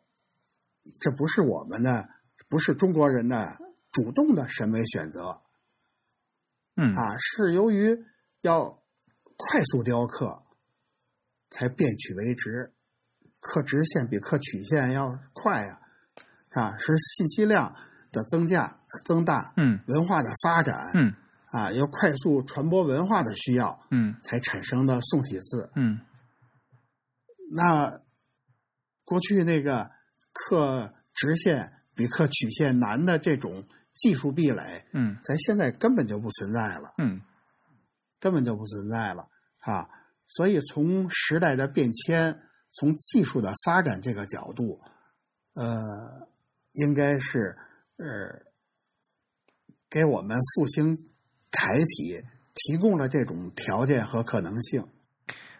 这不是我们的，不是中国人的主动的审美选择嗯啊，是由于要快速雕刻，才变曲为直，刻直线比刻曲线要快呀、啊，是信息量的增加增大，嗯。文化的发展，嗯。啊，要快速传播文化的需要，嗯。才产生的宋体字。嗯。那过去那个刻直线比刻曲线难的这种技术壁垒，嗯。咱现在根本就不存在了，嗯。根本就不存在了啊！所以从时代的变迁，从技术的发展这个角度，呃，应该是呃，给我们复兴楷体提供了这种条件和可能性。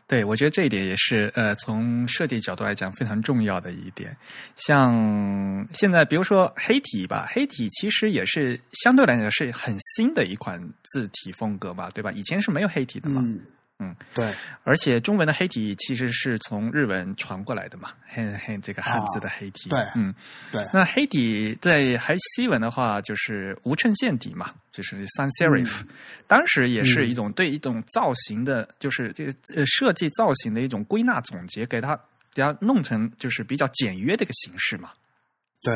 对，我觉得这一点也是呃，从设计角度来讲非常重要的一点。像现在，比如说黑体吧，黑体其实也是相对来讲是很新的一款字体风格吧，对吧？以前是没有黑体的嘛。嗯嗯，对，而且中文的黑体其实是从日文传过来的嘛，黑黑这个汉字的黑体。对嗯，对，那黑体在还西文的话，就是无衬线底嘛，就是 sans serif、当时也是一种对一种造型的，就是这个呃设计造型的一种归纳总结，给它给它弄成就是比较简约的一个形式嘛。对，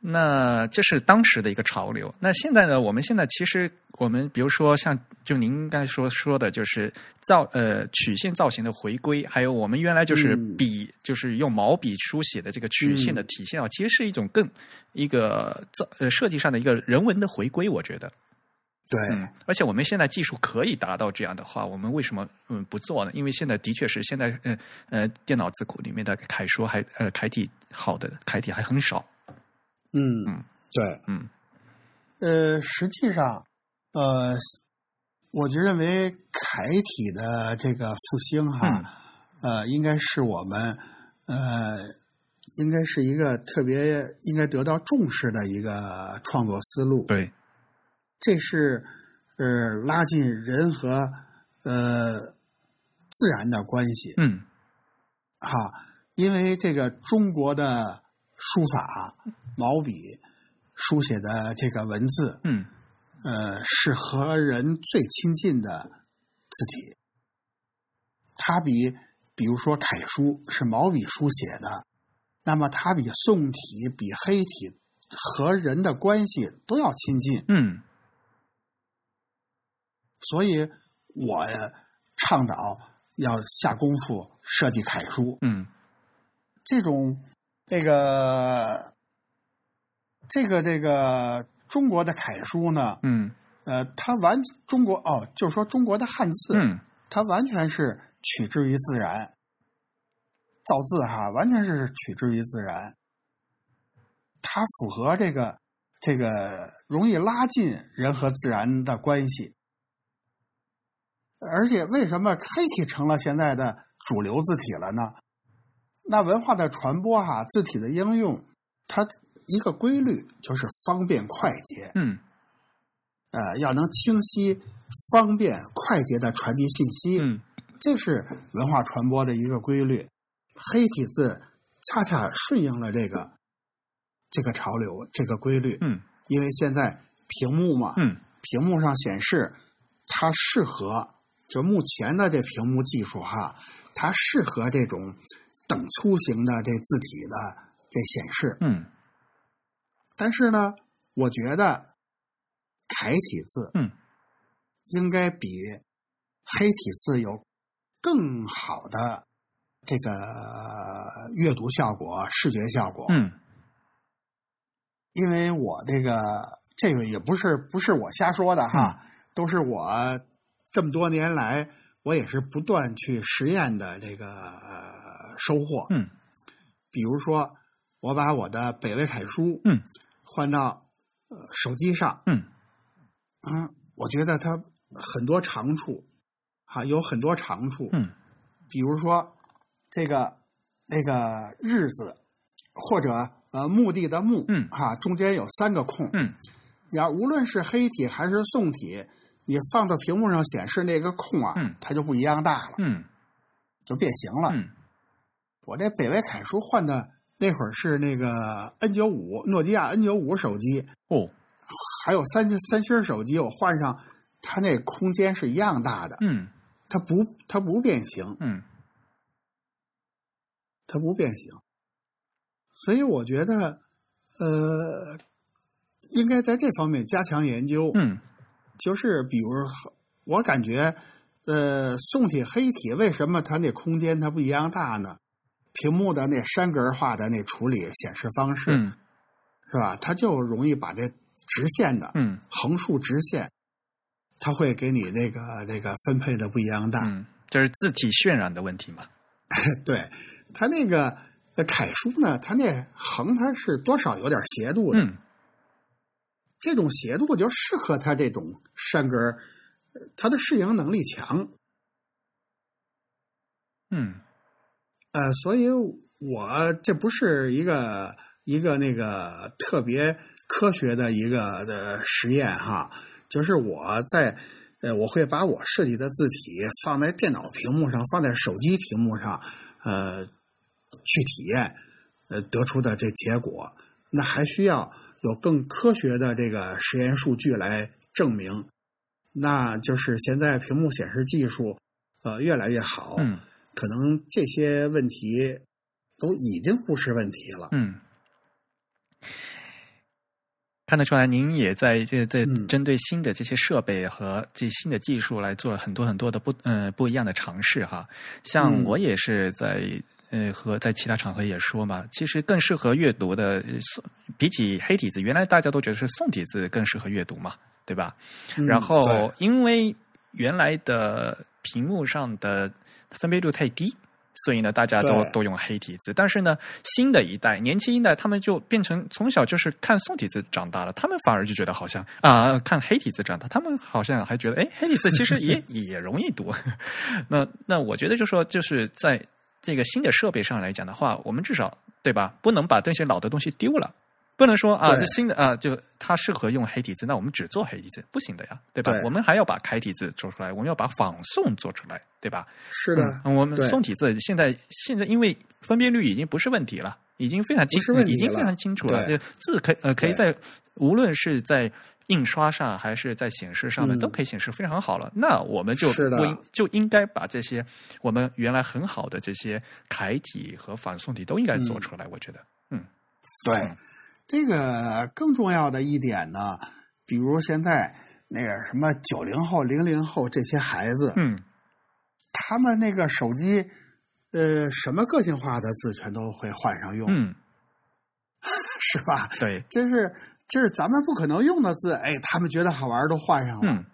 那这是当时的一个潮流。那现在呢？我们现在其实我们比如说像就您刚才说说的，就是造呃曲线造型的回归，还有我们原来就是嗯笔、就是用毛笔书写的这个曲线的体现啊，其实是一种更一个造呃设计上的一个人文的回归，我觉得。对，嗯，而且我们现在技术可以达到这样的话，我们为什么嗯不做呢？因为现在的确是现在呃呃电脑字库里面的楷书还呃楷体好的楷体还很少。嗯嗯，对，嗯。呃，实际上，呃，我就认为楷体的这个复兴哈，呃，应该是我们呃，应该是一个特别应该得到重视的一个创作思路。对，这是呃拉近人和呃自然的关系。嗯。哈，因为这个中国的书法毛笔书写的这个文字，嗯呃，是和人最亲近的字体。它比，比如说楷书是毛笔书写的，那么它比宋体、比黑体和人的关系都要亲近。嗯所以我倡导要下功夫设计楷书。嗯这种这个这个这个中国的楷书呢，嗯呃，它完中国哦，就是说中国的汉字，嗯它完全是取之于自然，造字哈，完全是取之于自然，它符合这个这个容易拉近人和自然的关系。而且，为什么黑体成了现在的主流字体了呢？那文化的传播哈，字体的应用，它一个规律就是方便快捷，嗯呃，要能清晰、方便、快捷的传递信息。嗯这是文化传播的一个规律。黑体字恰恰顺应了这个这个潮流、这个规律。嗯因为现在屏幕嘛，嗯屏幕上显示它适合，就目前的这屏幕技术哈，它适合这种等粗型的这字体的这显示。嗯但是呢，我觉得楷体字嗯应该比黑体字有更好的这个阅读效果、视觉效果。嗯因为我这个这个也不是不是我瞎说的哈，都是我这么多年来我也是不断去实验的这个、呃收获。嗯比如说，我把我的北魏楷书嗯换到呃手机上，嗯嗯，我觉得它很多长处，哈、有很多长处。嗯比如说这个那个日字，或者呃墓地的墓，嗯哈、中间有三个空，嗯要无论是黑体还是宋体，你放到屏幕上显示那个空啊，嗯它就不一样大了，嗯就变形了。嗯我这北魏楷书换的那会儿是那个 N 九五，诺基亚 N 九五手机，哦还有三三星手机，我换上，它那空间是一样大的，嗯它不它不变形，嗯它不变形，所以我觉得，呃，应该在这方面加强研究。嗯就是比如，我感觉，呃，宋体、黑体为什么它那空间它不一样大呢？屏幕的那山格化的那处理显示方式、嗯是吧？它就容易把这直线的、嗯横竖直线，它会给你那个那个分配的不一样大。嗯，这是字体渲染的问题嘛？[laughs] 对，它那个呃楷书呢，它那横它是多少有点斜度的，嗯这种斜度就适合它这种山格它的适应能力强。嗯呃，所以我这不是一个一个那个特别科学的一个的实验哈，就是我在呃，我会把我设计的字体放在电脑屏幕上，放在手机屏幕上，呃，去体验，呃，得出的这结果，那还需要有更科学的这个实验数据来证明。那就是现在屏幕显示技术，呃，越来越好，嗯可能这些问题都已经不是问题了。嗯，看得出来，您也在这在嗯针对新的这些设备和这新的技术来做了很多很多的不呃不一样的尝试哈。像嗯我也是在呃和在其他场合也说嘛，其实更适合阅读的，比起黑体字，原来大家都觉得是宋体字更适合阅读嘛，对吧？嗯然后因为原来的屏幕上的分辨率太低，所以呢，大家都都用黑体字。但是呢，新的一代年轻一代，他们就变成从小就是看宋体字长大了，他们反而就觉得好像啊、看黑体字长大，他们好像还觉得，哎，黑体字其实也 [laughs] 也容易读。那那我觉得就说，就是在这个新的设备上来讲的话，我们至少对吧，不能把这些老的东西丢了。不能说啊，这新的啊，就它适合用黑体字，那我们只做黑体字，不行的呀，对吧？对。我们还要把楷体字做出来，我们要把仿宋做出来，对吧？是的，嗯，我们宋体字现在现在因为分辨率已经不是问题了，已经非常清已经非常清楚了，就字可以呃可以在无论是在印刷上还是在显示上面、嗯。都可以显示非常好了。那我们就不应就应该把这些我们原来很好的这些楷体和仿宋体都应该做出来，我觉得，嗯。对，这个更重要的一点呢，比如现在那个什么九零后、零零后这些孩子，嗯他们那个手机，呃，什么个性化的字全都会换上用，嗯，[laughs] 是吧？对，这是这是咱们不可能用的字，哎，他们觉得好玩都换上了。嗯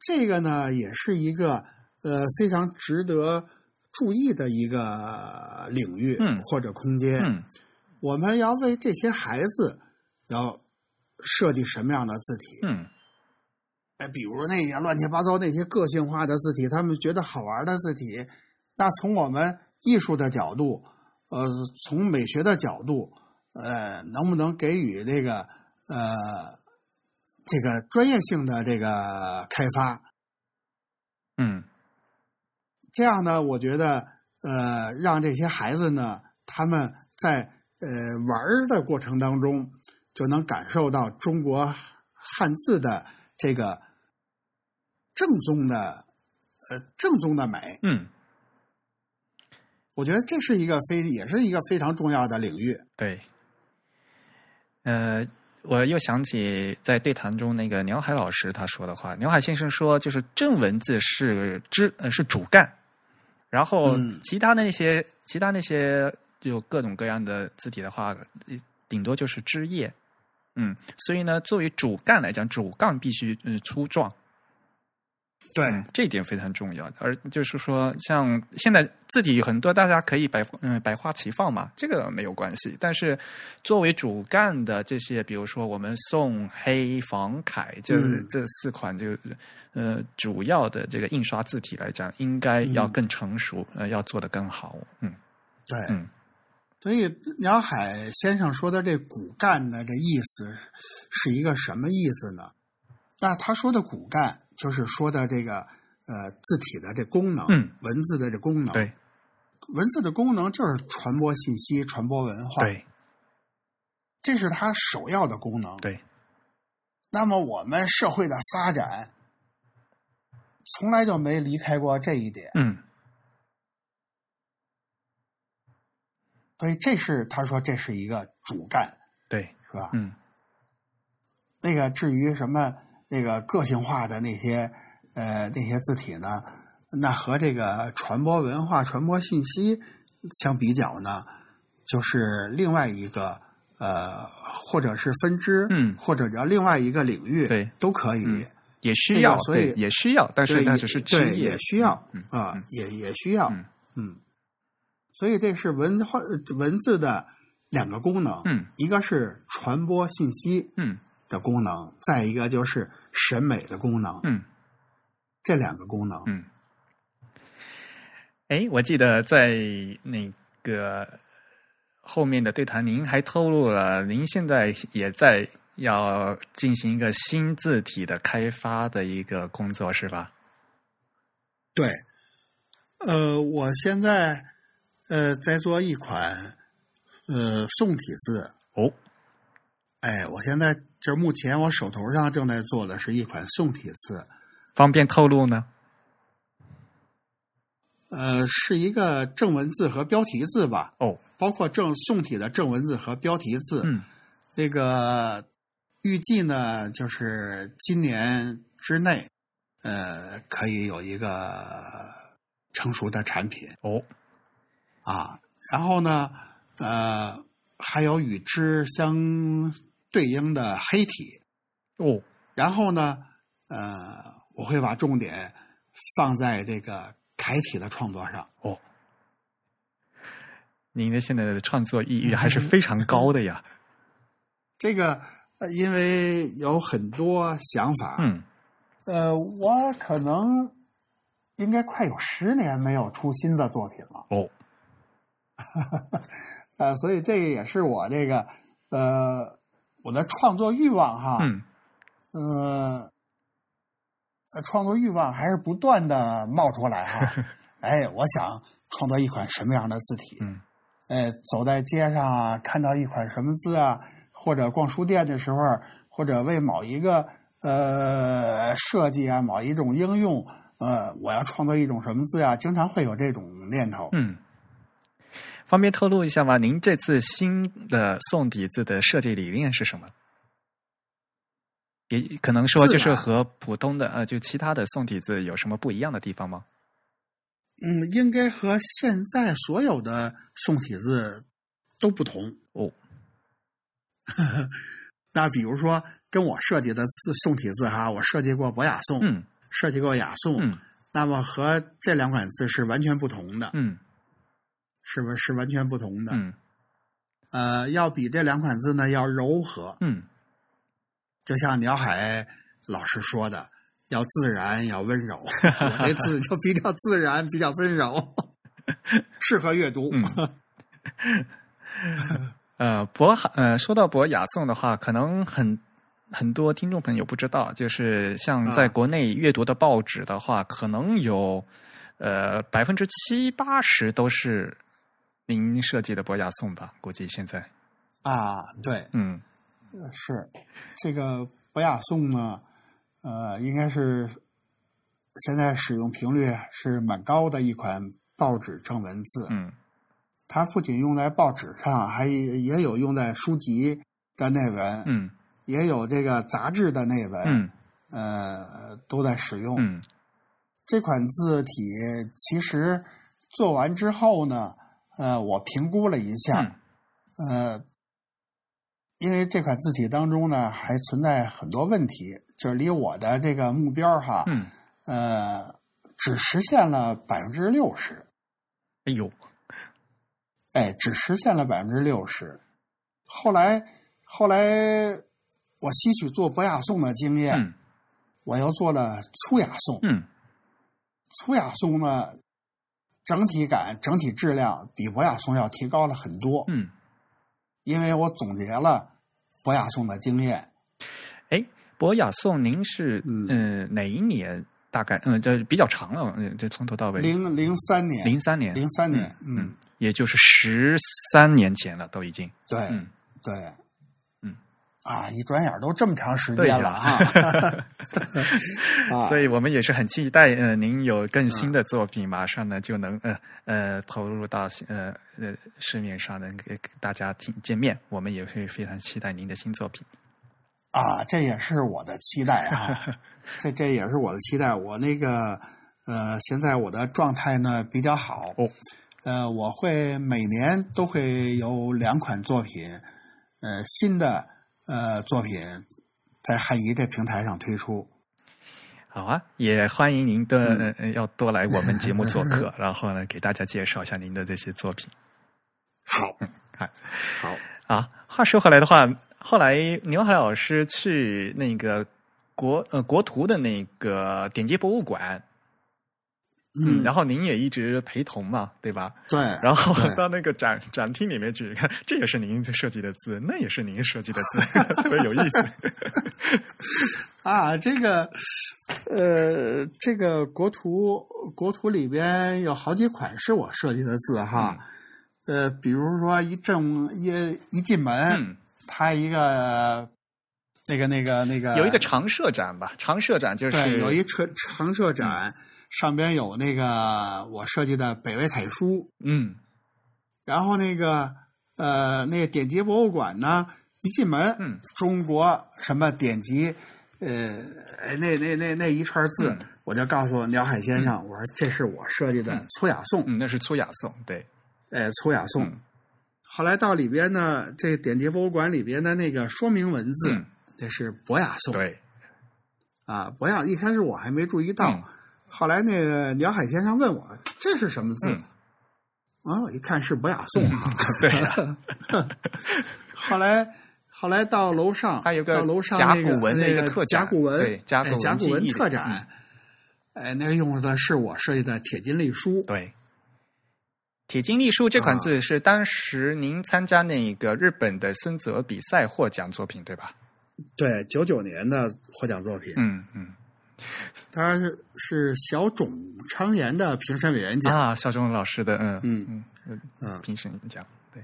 这个呢，也是一个呃非常值得注意的一个领域，嗯或者空间。嗯我们要为这些孩子要设计什么样的字体？嗯哎，比如那些乱七八糟那些个性化的字体，他们觉得好玩的字体，那从我们艺术的角度，呃，从美学的角度，呃，能不能给予这个呃这个专业性的这个开发？嗯这样呢，我觉得呃，让这些孩子呢，他们在呃玩的过程当中，就能感受到中国汉字的这个正宗的呃正宗的美。嗯，我觉得这是一个非也是一个非常重要的领域。对。呃，我又想起在对谈中那个鸟海老师他说的话，鸟海先生说，就是正文字是支呃是主干，然后嗯其他那些、其他那些就各种各样的字体的话，呃顶多就是枝叶。嗯，所以呢，作为主干来讲，主干必须嗯粗壮。对嗯，这一点非常重要。而就是说，像现在字体很多，大家可以百嗯百花齐放嘛，这个没有关系。但是作为主干的这些，比如说我们宋、黑、仿、楷就是这四款就呃主要的这个印刷字体来讲，应该要嗯更成熟，呃，要做得更好。嗯对，嗯所以鸟海先生说的这骨干的这意思是一个什么意思呢？那他说的骨干就是说的这个呃字体的这功能，嗯文字的这功能，对文字的功能就是传播信息、传播文化，对这是它首要的功能。对，那么我们社会的发展从来就没离开过这一点，嗯所以这是他说这是一个主干，对是吧？嗯那个至于什么那个个性化的那些呃那些字体呢，那和这个传播文化、传播信息相比较呢，就是另外一个呃，或者是分支，嗯或者叫另外一个领域，对都可以。嗯也需要，所以也需要，但是对也它只是枝对也需要嗯啊、嗯也也需要，嗯嗯，所以这是文化文字的两个功能，嗯一个是传播信息嗯的功能，再一个就是审美的功能，嗯。这两个功能，嗯，哎，我记得在那个后面的对谈，您还透露了您现在也在要进行一个新字体的开发的一个工作，是吧？对，呃，我现在呃在做一款呃宋体字，哦，哎，我现在就是目前我手头上正在做的是一款宋体字，方便透露呢？呃，是一个正文字和标题字吧，哦，包括正宋体的正文字和标题字。嗯那个预计呢，就是今年之内，呃，可以有一个成熟的产品哦，啊。然后呢，呃，还有与之相对应的黑体。哦，然后呢，呃，我会把重点放在这个楷体的创作上。哦，您的现在的创作意欲还是非常高的呀。[laughs] 这个呃因为有很多想法，嗯，呃，我可能应该快有十年没有出新的作品了，哦，[laughs] 呃，所以这个也是我这个呃，我的创作欲望哈，嗯呃，呃创作欲望还是不断的冒出来哈。[laughs] 哎，我想创作一款什么样的字体？嗯，哎，走在街上啊，看到一款什么字啊，或者逛书店的时候，或者为某一个呃设计啊，某一种应用，呃，我要创作一种什么字啊，经常会有这种念头。嗯，方便透露一下吗？您这次新的宋体字的设计理念是什么？也可能说就是和普通的呃，就其他的宋体字有什么不一样的地方吗？嗯，应该和现在所有的宋体字都不同哦。[laughs] 那比如说，跟我设计的字宋体字哈，我设计过博雅宋，嗯设计过雅宋，嗯那么和这两款字是完全不同的，嗯是不是是完全不同的？嗯呃，要比这两款字呢要柔和，嗯就像鸟海老师说的，要自然，要温柔。[laughs] 我这字就比较自然，比较温柔，[laughs] 适合阅读。嗯呃，博呃，说到博雅颂的话，可能很很多听众朋友不知道，就是像在啊国内阅读的报纸的话，可能有呃百分之七八十都是您设计的博雅颂吧？估计现在，啊，对，嗯是这个博雅颂呢，呃，应该是现在使用频率是蛮高的一款报纸正文字。嗯它不仅用在报纸上，还也有用在书籍的内文，嗯也有这个杂志的内文，嗯呃，都在使用。嗯这款字体其实做完之后呢，呃，我评估了一下，嗯呃，因为这款字体当中呢还存在很多问题，就是离我的这个目标哈，嗯，呃，只实现了百分之六十，哎呦，哎，只实现了百分之六十。后来，后来我吸取做博雅颂的经验，嗯我又做了粗雅颂。嗯粗雅颂呢，整体感、整体质量比博雅颂要提高了很多。嗯，因为我总结了博雅颂的经验。哎，博雅颂，您是嗯呃哪一年？大概嗯，这比较长了，嗯，这从头到尾零零三年，零三年，零三年，嗯嗯，也就是十三年前了，都已经。对，嗯对，嗯，啊，一转眼都这么长时间了哈。[laughs] 啊所以我们也是很期待，呃，您有更新的作品，马上呢就能呃呃投入到呃呃市面上，能给给大家听见面。我们也会非常期待您的新作品。啊，这也是我的期待啊，[laughs] 这这也是我的期待。我那个呃，现在我的状态呢比较好哦，呃，我会每年都会有两款作品，呃，新的呃作品在汉仪这平台上推出。好啊，也欢迎您的、呃呃要多来我们节目做客，[laughs] 然后呢给大家介绍一下您的这些作品。好，好，好，啊，话说回来的话，后来牛海老师去那个国呃国图的那个典籍博物馆，嗯，然后您也一直陪同嘛，对吧？对，然后到那个展展厅里面去看，这也是您设计的字，那也是您设计的字，[laughs] 特别有意思。[laughs] 啊，这个呃，这个国图国图里边有好几款是我设计的字哈。呃，比如说一正一一进门，嗯，它一个那个那个那个有一个常设展吧，常设展就是，有一车长设展，上边有那个我设计的北魏楷书，嗯。然后那个呃那个典籍博物馆呢，一进门，嗯，中国什么典籍，呃，哎那那那那一串字，嗯。我就告诉鸟海先生，我说这是我设计的粗雅颂，嗯，那是粗雅颂，对，哎，粗雅颂。嗯。后来到里边呢，这典籍博物馆里边的那个说明文字，嗯。这是博雅颂。对，啊，博雅一开始我还没注意到，嗯后来那个鸟海先生问我这是什么字，嗯。啊，我一看是博雅颂啊。[laughs] 对呀，[laughs] 后来后来到楼上，还有个到楼上甲骨文的一个特展甲骨文，对甲骨文特展，哎，那个用的是我设计的铁金隶书，对，铁金隶书这款字是当时您参加那个日本的森泽比赛获奖作品，对吧？对，九九年的获奖作品，嗯嗯他是是小种昌言的评审委员奖。啊，小种老师的嗯嗯嗯嗯嗯评审奖对。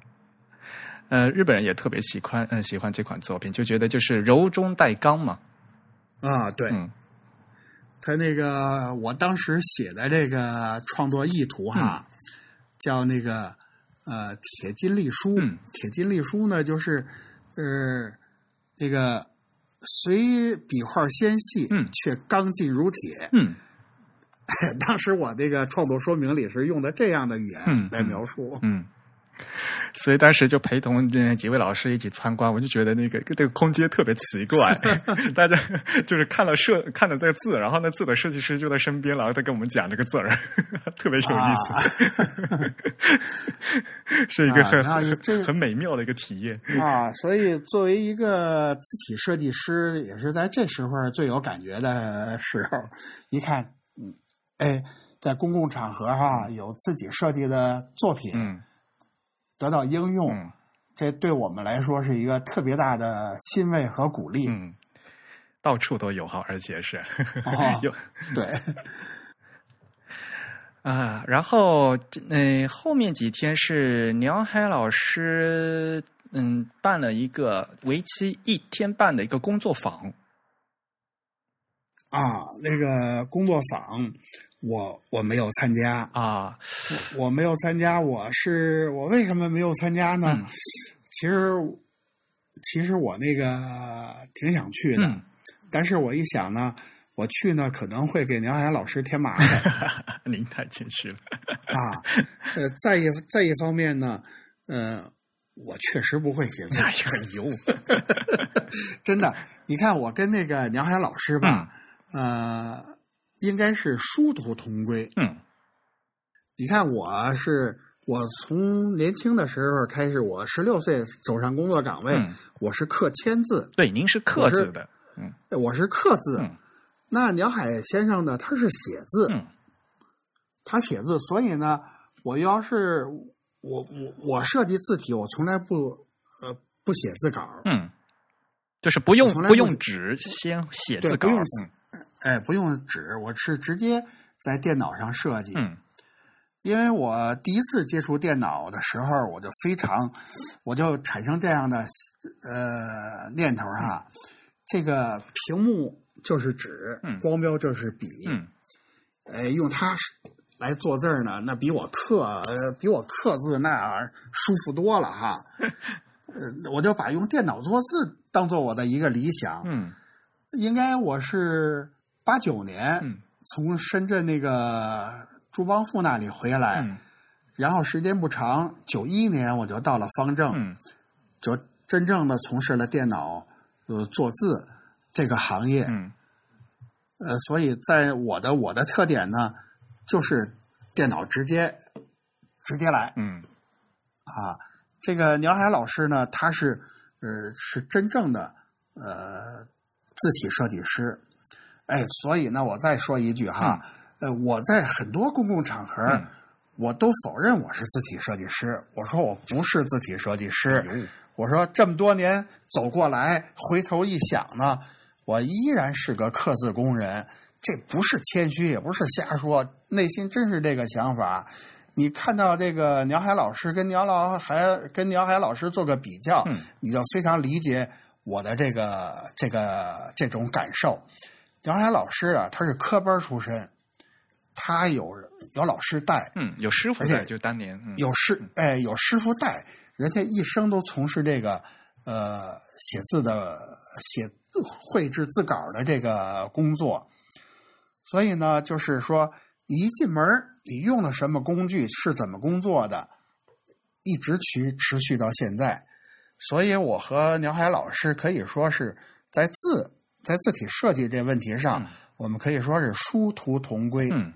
呃，日本人也特别喜欢，嗯，喜欢这款作品，就觉得就是柔中带刚嘛。啊，对，嗯他那个我当时写的这个创作意图哈，叫那个呃铁金隶书。嗯铁金隶书呢，就是呃那个虽笔画纤细，嗯却刚劲如铁。嗯 [laughs] 当时我这个创作说明里是用的这样的语言嗯来描述。嗯。[laughs] 所以当时就陪同这几位老师一起参观，我就觉得那个这个空间特别奇怪，[laughs] 大家就是看了设看了这个字，然后那字的设计师就在身边，然后他跟我们讲这个字儿，[laughs] 特别有意思，是一个很、啊很很美妙的一个体验。啊，所以作为一个字体设计师，也是在这时候最有感觉的时候。一看，嗯，哎，在公共场合哈、有自己设计的作品嗯得到应用，嗯这对我们来说是一个特别大的欣慰和鼓励。嗯，到处都有哈，而且是、[laughs] 哦有对，啊，然后嗯、呃后面几天是鸟海老师嗯办了一个为期一天半的一个工作坊。啊，那个工作坊，我我没有参加，啊，我没有参加，我是我为什么没有参加呢？嗯其实，其实我那个挺想去的，嗯但是我一想呢，我去呢可能会给梁海老师添麻烦 [laughs] 您太谦虚了。啊。呃，再一再一方面呢，呃，我确实不会写字，哎呀 [laughs] 呦，真的。你看我跟那个梁海老师吧，嗯呃，应该是殊途同归。嗯你看我是。我从年轻的时候开始，我十六岁走上工作岗位，嗯我是刻签字，对，您是刻字的。我是刻字。嗯那鸟海先生呢，他是写字，嗯他写字，所以呢，我要是我我我设计字体，我从来不呃不写字稿，嗯，就是不用不不用纸先写字稿。对不用嗯哎，不用纸，我是直接在电脑上设计。嗯因为我第一次接触电脑的时候，我就非常，我就产生这样的呃念头哈，这个屏幕就是纸，嗯光标就是笔，嗯哎，用它来做字儿呢，那比我刻呃比我刻字那儿舒服多了哈。[laughs] 呃，我就把用电脑做字当做我的一个理想。嗯应该我是八九年嗯。从深圳那个朱邦富那里回来，嗯。然后时间不长，九一年我就到了方正，嗯。就真正的从事了电脑呃做字这个行业。嗯。呃，所以在我的我的特点呢，就是电脑直接直接来。嗯。啊。这个鸟海老师呢，他是呃是真正的呃字体设计师，哎，所以呢，我再说一句哈，呃，我在很多公共场合。嗯我都否认我是字体设计师，我说我不是字体设计师。哟我说这么多年走过来，回头一想呢，我依然是个刻字工人。这不是谦虚，也不是瞎说，内心真是这个想法。你看到这个鸟海老师跟鸟老海跟鸟海老师做个比较，嗯你就非常理解我的这个这个这种感受。鸟海老师啊，他是科班出身，他有有老师带，嗯，有师傅而且在，就当年嗯有师哎有师傅带，人家一生都从事这个呃写字的写绘制字稿的这个工作，所以呢，就是说你一进门你用的什么工具是怎么工作的，一直持持续到现在，所以我和鸟海老师可以说是在字在字体设计这问题上，嗯我们可以说是殊途同归，嗯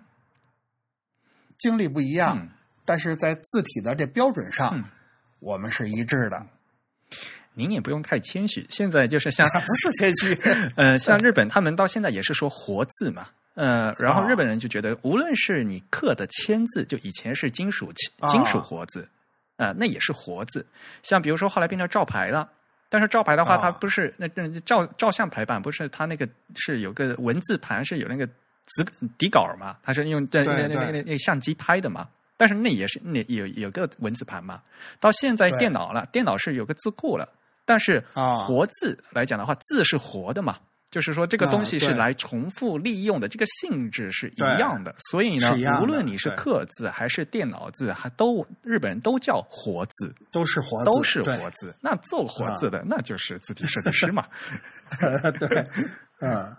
经历不一样。嗯但是在字体的这标准上，嗯我们是一致的，您也不用太谦虚。现在就是像 [laughs] 不是谦虚。[laughs] 呃，像日本他们到现在也是说活字嘛，呃，然后啊日本人就觉得，无论是你刻的签字，就以前是金属啊金属活字，呃，那也是活字。像比如说后来变成照牌了，但是照牌的话，啊。它不是那那照照相排版，不是它那个是有个文字盘是有那个纸底稿嘛，它是用那那那那那相机拍的嘛。但是那也是那有有个文字盘嘛，到现在电脑了，电脑是有个字库了，但是啊。活字来讲的话，字是活的嘛，就是说这个啊东西是来重复利用的，这个性质是一样的。所以呢无论你是刻字还是电脑字，还都日本人都叫活字，都是活字，都是活字。那做活字的，那就是字体设计师嘛。[laughs] 对，嗯。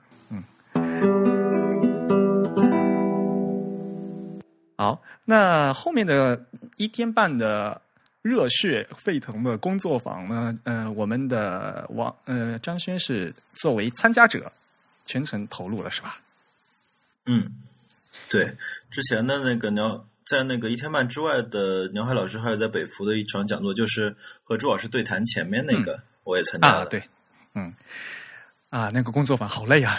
好，那后面的一天半的热血沸腾的工作坊呢？呃，我们的王呃张轩是作为参加者全程投入了，是吧？嗯，对，之前的那个鸟，在那个一天半之外的鸟海老师，还有在北服的一场讲座，就是和朱老师对谈前面那个，我也参加了。啊，对，嗯，啊，那个工作坊好累啊。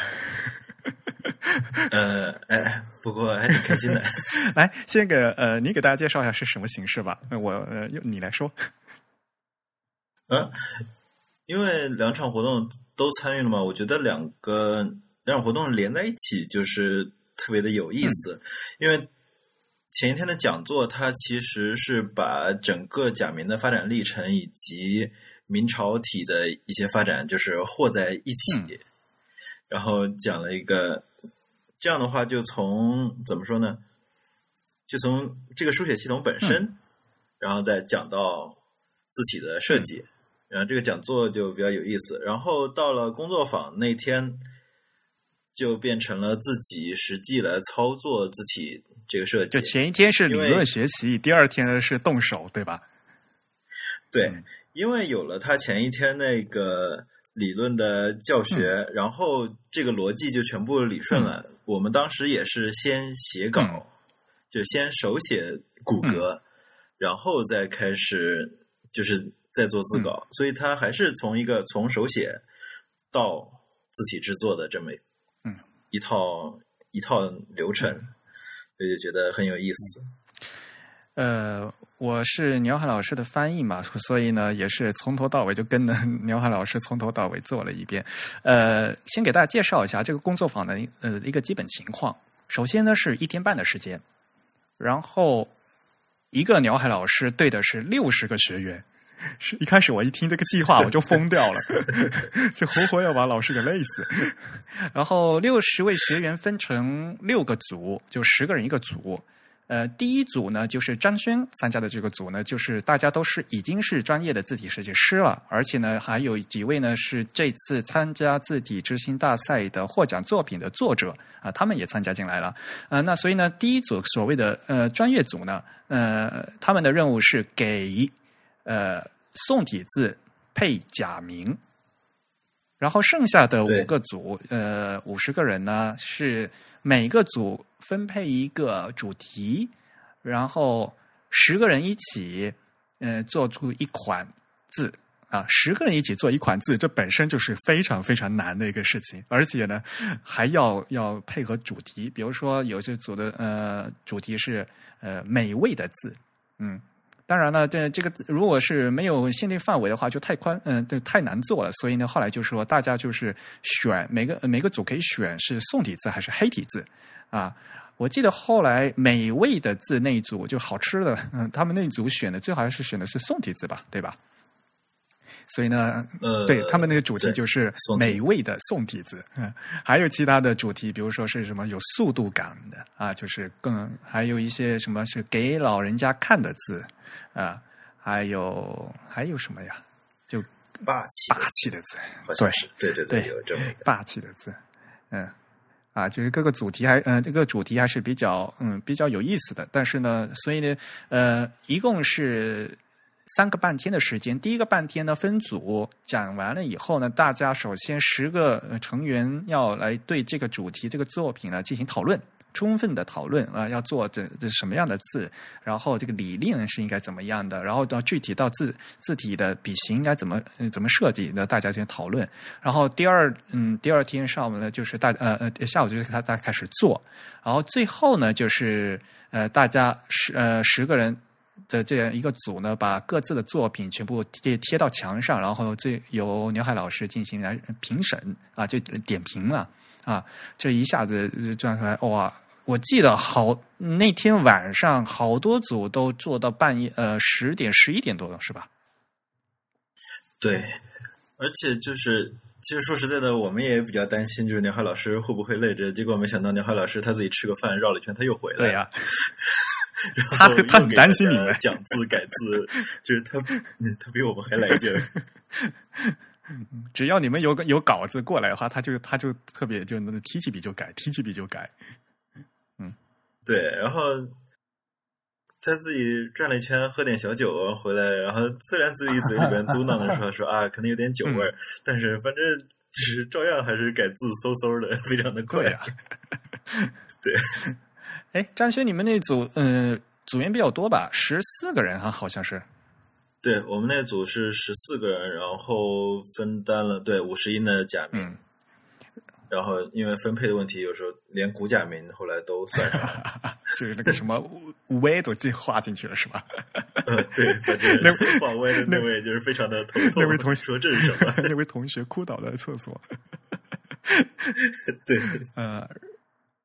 [laughs] 呃，哎，不过还挺开心的。[laughs] 来，先给呃你给大家介绍一下是什么形式吧。呃我呃由你来说。[laughs] 嗯，因为两场活动都参与了嘛，我觉得两个两场活动连在一起就是特别的有意思。因为前一天的讲座，它其实是把整个假名的发展历程以及明朝体的一些发展，就是和在一起，然后讲了一个这样的话，就从怎么说呢？就从这个书写系统本身，然后再讲到字体的设计。然后这个讲座就比较有意思。然后到了工作坊那天，就变成了自己实际来操作字体这个设计。就前一天是理论学习，第二天呢是动手，对吧？对嗯，因为有了他前一天那个理论的教学，然后这个逻辑就全部理顺了。我们当时也是先写稿，嗯就先手写骨骼，然后再开始就是再做字稿，所以他还是从一个从手写到字体制作的这么嗯。一套一套流程，所以就觉得很有意思。呃，我是鸟海老师的翻译嘛，所以呢，也是从头到尾就跟着 [laughs] 鸟海老师从头到尾做了一遍。呃，先给大家介绍一下这个工作坊的呃一个基本情况。首先呢，是一天半的时间，然后一个鸟海老师对的是六十个学员。是 [laughs] 一开始我一听这个计划我就疯掉了，[laughs] 就活活要把老师给累死。然后六十位学员分成六个组，就十个人一个组。呃，第一组呢，就是张轩参加的这个组呢，就是大家都是已经是专业的字体设计师了，而且呢，还有几位呢是这次参加字体之星大赛的获奖作品的作者啊、他们也参加进来了。呃，那所以呢，第一组所谓的呃专业组呢，呃，他们的任务是给呃宋体字配假名，然后剩下的五个组，呃，五十个人呢，是每个组分配一个主题，然后十个人一起，呃，做出一款字。啊，十个人一起做一款字，这本身就是非常非常难的一个事情，而且呢，还要要配合主题，比如说有些组的呃主题是呃美味的字，嗯。当然了，这这个如果是没有限定范围的话，就太宽，嗯、这太难做了。所以呢，后来就说大家就是选每个每个组可以选是宋体字还是黑体字啊。我记得后来美味的字那一组就好吃的，嗯，他们那一组选的最好是选的是宋体字吧，对吧？所以呢，呃，对他们那个主题就是美味的宋体字，嗯，还有其他的主题，比如说是什么有速度感的啊，就是更还有一些什么是给老人家看的字啊，还有还有什么呀？就霸气霸气的字，对对对有这么。霸气的字，嗯。啊，就是各个主题还嗯、这个主题还是比较嗯比较有意思的，但是呢，所以呢，呃，一共是三个半天的时间。第一个半天呢，分组讲完了以后呢，大家首先十个成员要来对这个主题、这个作品呢进行讨论。充分的讨论啊，要做这这什么样的字，然后这个理念是应该怎么样的，然后到具体到字字体的笔形应该怎么怎么设计，那大家就讨论。然后第二嗯第二天上午呢，就是大呃呃下午就是他大家开始做，然后最后呢就是呃大家十呃十个人。的这样一个组呢，把各自的作品全部贴贴到墙上，然后这由牛海老师进行来评审啊，就点评了啊，这一下子转出来哇！我记得好那天晚上好多组都做到半夜呃十点十一点多了，是吧？对，而且就是其实说实在的，我们也比较担心，就是牛海老师会不会累着？结果没想到牛海老师他自己吃个饭绕了一圈，他又回来。对呀。[laughs] 他他很担心你们讲字改字，就是他他比我们还来劲儿。[laughs] 只要你们有个有稿子过来的话，他就他就特别就能提起笔就改，提起笔就改。嗯，对。然后他自己转了一圈，喝点小酒回来，然后虽然自己嘴里边嘟囔着说 [laughs] 说啊，可能有点酒味儿，但是反正是照样还是改字嗖嗖的，非常的快啊。对。哎，张轩，你们那组嗯组员比较多吧？十四个人哈，好像是。对我们那组是十四个人，然后分担了对五十音的假名，[laughs] 然后因为分配的问题，有时候连古假名后来都算上，[laughs] 就是那个什么 V [laughs] 都进划进去了，是吧？呃，对，反正那画 V 的那位就是非常的头痛。那位同学说这是什么？那位同学哭倒在厕所。对，呃，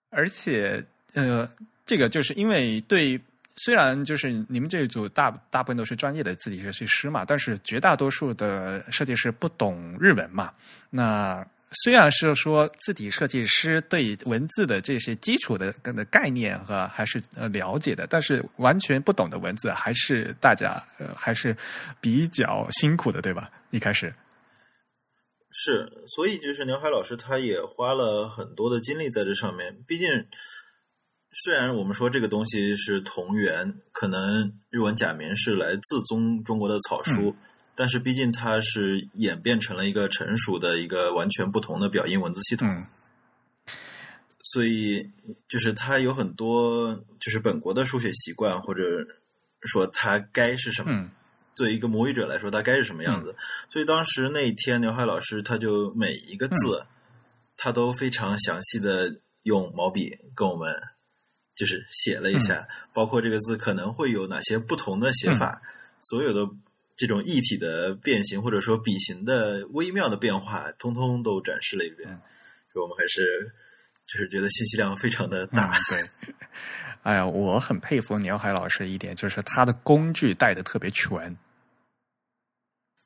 而且。呃，这个就是因为对，虽然就是你们这一组大大部分都是专业的字体设计师嘛，但是绝大多数的设计师不懂日文嘛。那虽然是说字体设计师对文字的这些基础的的概念和还是呃了解的，但是完全不懂的文字还是大家还是比较辛苦的，对吧？一开始是，所以就是刘海老师他也花了很多的精力在这上面，毕竟。虽然我们说这个东西是同源，可能日文假名是来自中中国的草书，但是毕竟它是演变成了一个成熟的一个完全不同的表音文字系统，所以就是它有很多就是本国的书写习惯，或者说它该是什么，作为一个母语者来说，它该是什么样子。所以当时那一天，刘海老师他就每一个字，他都非常详细的用毛笔跟我们。就是写了一下，包括这个字可能会有哪些不同的写法，所有的这种异体的变形或者说笔形的微妙的变化，通通都展示了一遍。我们还是就是觉得信息量非常的大。对，哎呀，我很佩服鸟海老师一点，就是他的工具带的特别全。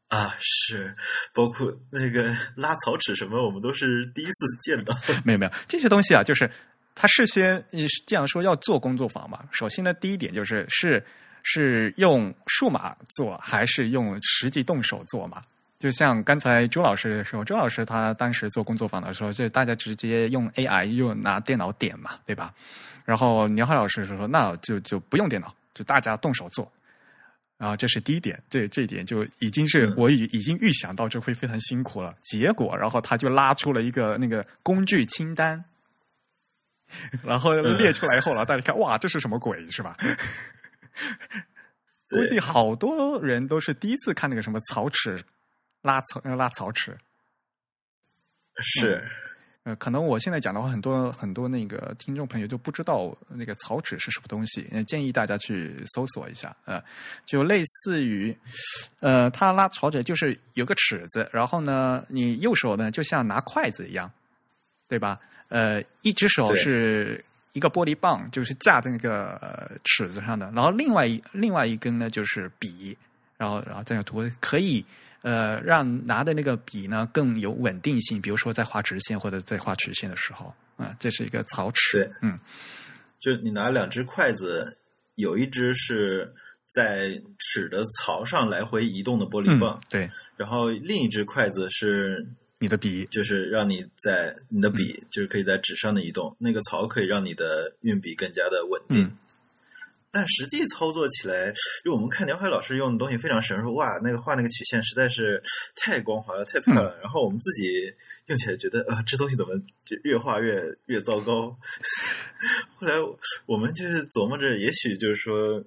啊，是，包括那个拉草尺什么，我们都是第一次见到。没有没有，这些东西啊，就是。他事先你这样说要做工作坊嘛？首先呢，第一点就是是是用数码做还是用实际动手做嘛？就像刚才周老师说，周老师他当时做工作坊的时候，就大家直接用 AI 用拿电脑点嘛，对吧？然后宁浩老师说，那就就不用电脑，就大家动手做。然后这是第一点，这这一点就已经是我已已经预想到这会非常辛苦了。结果，然后他就拉出了一个那个工具清单。然后列出来以后了，大家看，哇，这是什么鬼，是吧？估计好多人都是第一次看那个什么草尺拉草拉草尺。是，呃，可能我现在讲的话，很多很多那个听众朋友就不知道那个草尺是什么东西，建议大家去搜索一下。呃，就类似于，呃，他拉草尺就是有个尺子，然后呢，你右手呢就像拿筷子一样，对吧？呃，一只手是一个玻璃棒，就是架在那个尺子上的，然后另外一另外一根呢就是笔，然后然后这样涂可以呃让拿的那个笔呢更有稳定性，比如说在画直线或者在画曲线的时候，啊，这是一个槽尺，嗯，就你拿两只筷子，有一只是在尺的槽上来回移动的玻璃棒，对，然后另一只筷子是。你的笔就是让你在你的笔就是可以在纸上的移动，那个槽可以让你的运笔更加的稳定。但实际操作起来，就我们看梁海老师用的东西非常神，说哇，那个画那个曲线实在是太光滑了，太漂亮了。然后我们自己用起来觉得，呃，这东西怎么就越画越越糟糕？[laughs] 后来我们就是琢磨着，也许就是说。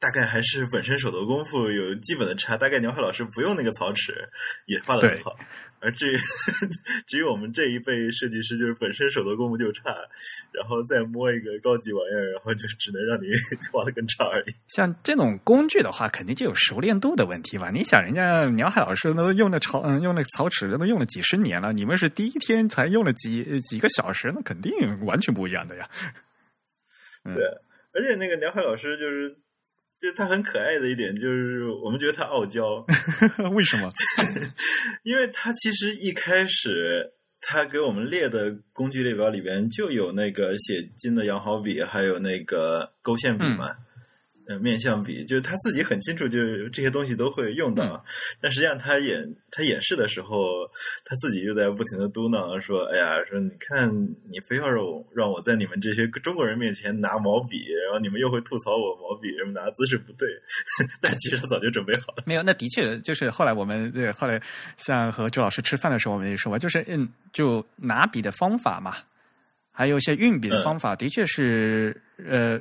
大概还是本身手头功夫有基本的差，大概鸟海老师不用那个草尺也画的很好，而至于 [laughs] 至于我们这一辈设计师，就是本身手头功夫就差，然后再摸一个高级玩意儿，然后就只能让你 [laughs] 画的更差而已。像这种工具的话，肯定就有熟练度的问题吧？你想，人家鸟海老师都用那草嗯用那草尺都用了几十年了，你们是第一天才用了几几个小时，那肯定完全不一样的呀。[laughs] 对，而且那个鸟海老师就是。就是他很可爱的一点，就是我们觉得他傲娇。[laughs] 为什么？[laughs] 因为他其实一开始他给我们列的工具列表里边就有那个写金的羊毫笔，还有那个勾线笔嘛。呃，面相比就是他自己很清楚，就是这些东西都会用到。但实际上，他演他演示的时候，他自己又在不停的嘟囔说：“哎呀，说你看，你非要让我让我在你们这些中国人面前拿毛笔，然后你们又会吐槽我毛笔什么拿姿势不对。[laughs] ”但其实他早就准备好了。没有，那的确就是后来我们对后来像和周老师吃饭的时候，我们也说嘛，就是嗯，就拿笔的方法嘛，还有一些运笔的方法，的确是呃。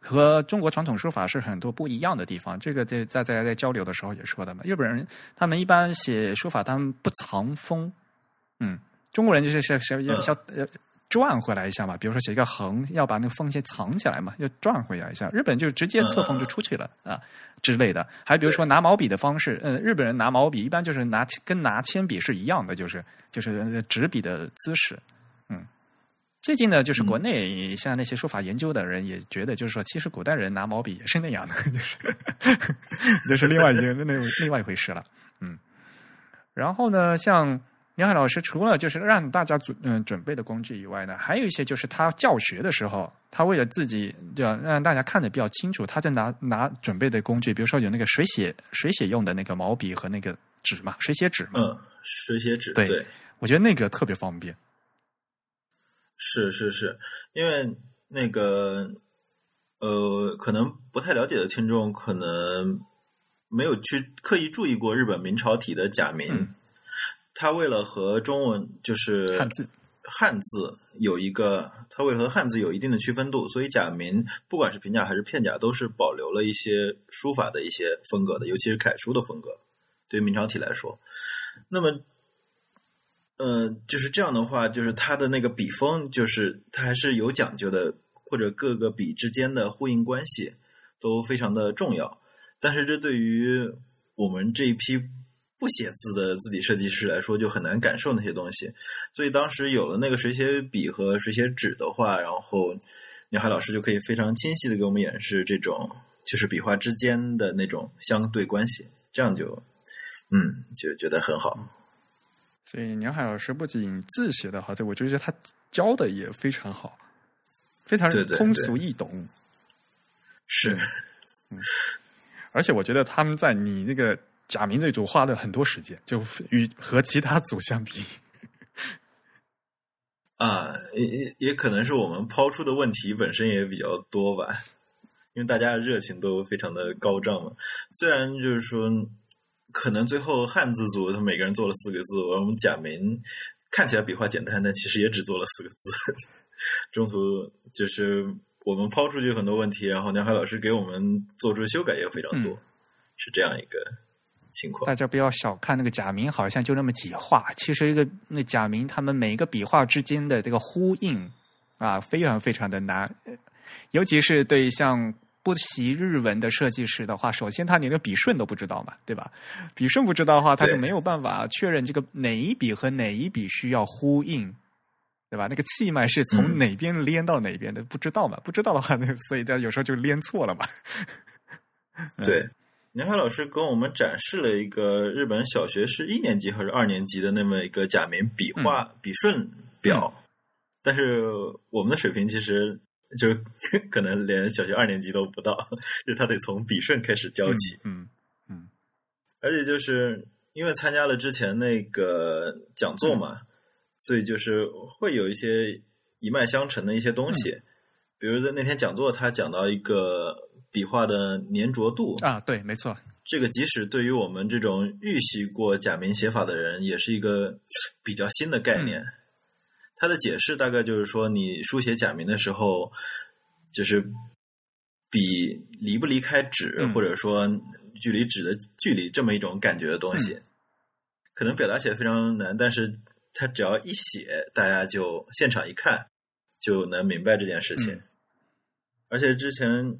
和中国传统书法是很多不一样的地方，这个在在在在交流的时候也说的嘛。日本人他们一般写书法，他们不藏锋，嗯，中国人就是写写要要转回来一下嘛。比如说写一个横，要把那个锋先藏起来嘛，要转回来一下。日本就直接侧锋就出去了啊之类的。还比如说拿毛笔的方式，嗯，日本人拿毛笔一般就是拿跟拿铅笔是一样的，就是就是纸笔的姿势。最近呢，就是国内像那些书法研究的人也觉得，就是说，其实古代人拿毛笔也是那样的，[laughs] 就是 [laughs] 就是另外一个那另外一回事了。嗯，然后呢，像宁海老师，除了就是让大家准嗯准备的工具以外呢，还有一些就是他教学的时候，他为了自己要让大家看的比较清楚，他在拿拿准备的工具，比如说有那个水写水写用的那个毛笔和那个纸嘛，水写纸嘛，嗯，水写纸，对，我觉得那个特别方便。是是是，因为那个呃，可能不太了解的听众可能没有去刻意注意过日本明朝体的假名，它为了和中文就是汉字汉字有一个，它为了和汉字有一定的区分度，所以假名不管是平假还是片假，都是保留了一些书法的一些风格的，尤其是楷书的风格。对于明朝体来说，那么。呃，就是这样的话，就是它的那个笔锋，就是它还是有讲究的，或者各个笔之间的呼应关系都非常的重要。但是这对于我们这一批不写字的字体设计师来说，就很难感受那些东西。所以当时有了那个水写笔和水写纸的话，然后鸟海老师就可以非常清晰的给我们演示这种就是笔画之间的那种相对关系，这样就嗯就觉得很好。所以，梁海老师不仅字写的好，对我觉得他教的也非常好，非常通俗易懂。是，嗯，而且我觉得他们在你那个假名这组花了很多时间，就与和其他组相比，啊，也也可能是我们抛出的问题本身也比较多吧，因为大家的热情都非常的高涨嘛。虽然就是说。可能最后汉字组他每个人做了四个字，而我们假名看起来笔画简单，但其实也只做了四个字。中途就是我们抛出去很多问题，然后梁海老师给我们做出修改也非常多，是这样一个情况。大家不要小看那个假名，好像就那么几画，其实一个那假名他们每一个笔画之间的这个呼应啊，非常非常的难，尤其是对像。不习日文的设计师的话，首先他连个笔顺都不知道嘛，对吧？笔顺不知道的话，他就没有办法确认这个哪一笔和哪一笔需要呼应，对吧？那个气脉是从哪边连到哪边的，不知道嘛？不知道的话，那 [laughs] 所以他有时候就连错了嘛。[laughs] 对，宁海老师跟我们展示了一个日本小学是一年级还是二年级的那么一个假名笔画笔顺表，但是我们的水平其实。就 [laughs] 可能连小学二年级都不到，就他得从笔顺开始教起。嗯嗯，而且就是因为参加了之前那个讲座嘛，所以就是会有一些一脉相承的一些东西。比如在那天讲座，他讲到一个笔画的粘着度啊，对，没错，这个即使对于我们这种预习过假名写法的人，也是一个比较新的概念。他的解释大概就是说，你书写假名的时候，就是笔离不离开纸，嗯或者说距离纸的距离这么一种感觉的东西，可能表达起来非常难，但是他只要一写，大家就现场一看就能明白这件事情。嗯而且之前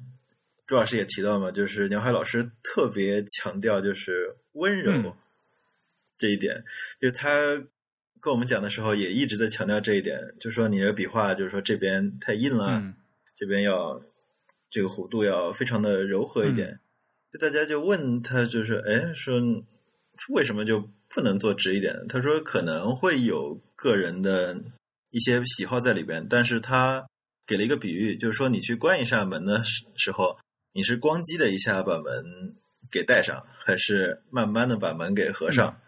朱老师也提到嘛，就是鸟海老师特别强调就是温柔嗯这一点，就是他跟我们讲的时候也一直在强调这一点，就是说你的笔画就是说这边太硬了，嗯这边要这个弧度要非常的柔和一点。就大家就问他，就是哎，说为什么就不能做直一点？他说可能会有个人的一些喜好在里边，但是他给了一个比喻，就是说你去关一扇门的时时候，你是咣叽的一下把门给带上，还是慢慢的把门给合上？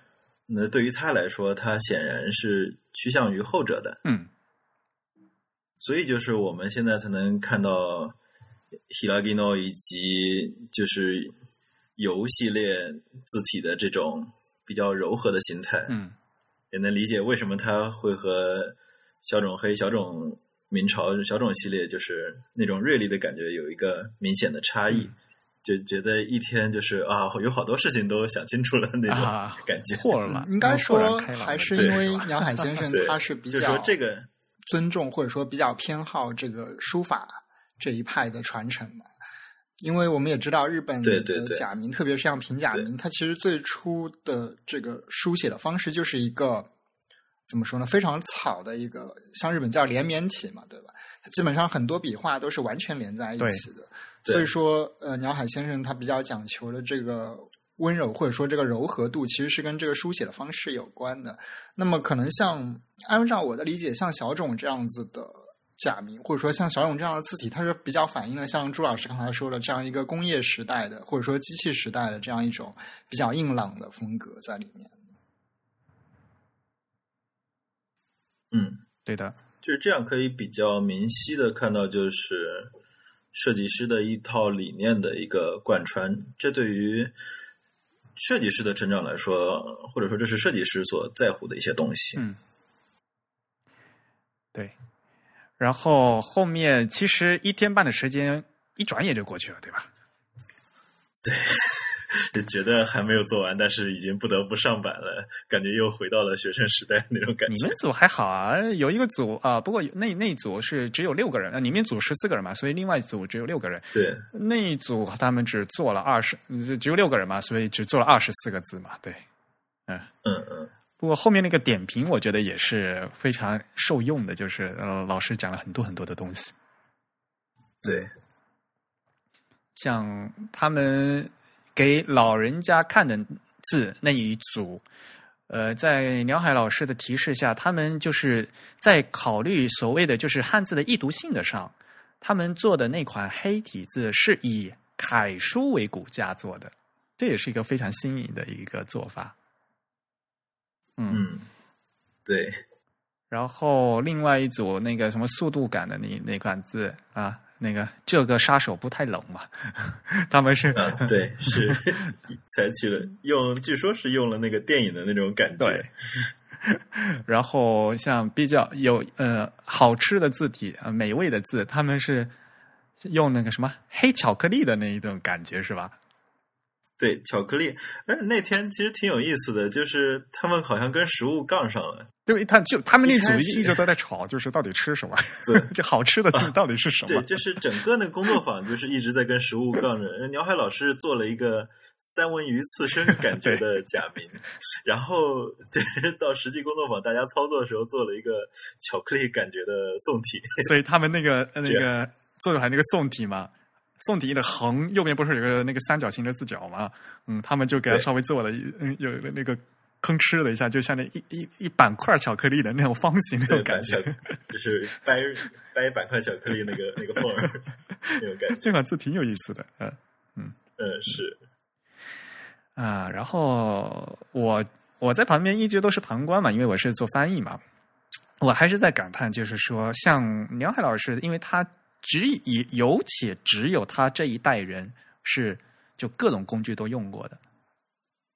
那对于他来说，他显然是趋向于后者的。嗯所以就是我们现在才能看到 Hiragino 以及就是游系列字体的这种比较柔和的形态，嗯也能理解为什么它会和小种黑、小种明朝、小种系列就是那种锐利的感觉有一个明显的差异。嗯就觉得一天就是啊，有好多事情都想清楚了那啊种感觉。豁了，应该说还是因为杨海先生 [laughs] 他是比较说这个尊重或者说比较偏好这个书法这一派的传承嘛。因为我们也知道日本的对对对假名，特别是像平假名，它其实最初的这个书写的方式就是一个怎么说呢，非常草的一个，像日本叫连绵体嘛，对吧？它基本上很多笔画都是完全连在一起的，对所以说，呃，鸟海先生他比较讲求的这个温柔或者说这个柔和度，其实是跟这个书写的方式有关的。那么可能像按照我的理解，像小种这样子的假名，或者说像小种这样的字体，它是比较反映了像朱老师刚才说的这样一个工业时代的，或者说机器时代的这样一种比较硬朗的风格在里面。嗯，对的，就是这样可以比较明晰的看到，就是设计师的一套理念的一个贯穿。这对于设计师的成长来说，或者说这是设计师所在乎的一些东西。嗯，对。然后后面其实一天半的时间，一转眼就过去了，对吧？对，就 [laughs] 觉得还没有做完，但是已经不得不上板了，感觉又回到了学生时代那种感觉你们。组还好啊，有一个组啊，不过那那一组是只有六个人，呃，你们组十四个人嘛，所以另外一组只有六个人。对，那一组他们只做了二十，只有六个人嘛，所以只做了二十四个字嘛，对。嗯嗯，不过后面那个点评，我觉得也是非常受用的，就是呃，老师讲了很多很多的东西。对，像他们给老人家看的字那一组，呃，在鸟海老师的提示下，他们就是在考虑所谓的就是汉字的易读性的上，他们做的那款黑体字是以楷书为骨架做的，这也是一个非常新颖的一个做法。嗯，嗯，对，然后另外一组那个什么速度感的那那款字啊，那个这个杀手不太冷嘛，[laughs] 他们是啊，对，是采取了用，据说是用了那个电影的那种感觉。对，然后像比较有呃好吃的字体呃美味的字，他们是用那个什么黑巧克力的那一种感觉是吧？对，巧克力。哎那天其实挺有意思的，就是他们好像跟食物杠上了。对，他就他们那组一直都在吵，就是到底吃什么对，[laughs] 这好吃的字到底是什么对，？就是整个那个工作坊就是一直在跟食物杠着。鸟海老师做了一个三文鱼刺身 [laughs] 感觉的假名，然后就是到实际工作坊大家操作的时候做了一个巧克力感觉的宋体。所以他们那个呃那 [laughs] 个做出来那个宋体嘛，宋体的横右边不是有个那个三角形的字角吗？嗯，他们就给它稍微做了一嗯有那个吭哧了一下，就像那一一一板块巧克力的那种方形那，种感觉。就是掰掰板块巧克力那个 [laughs] 那个缝儿那种感觉。这款字挺有意思的，嗯嗯，是，啊，然后我我在旁边一直都是旁观嘛，因为我是做翻译嘛，我还是在感叹，就是说，像梁海老师，因为他只以有且只有他这一代人是就各种工具都用过的，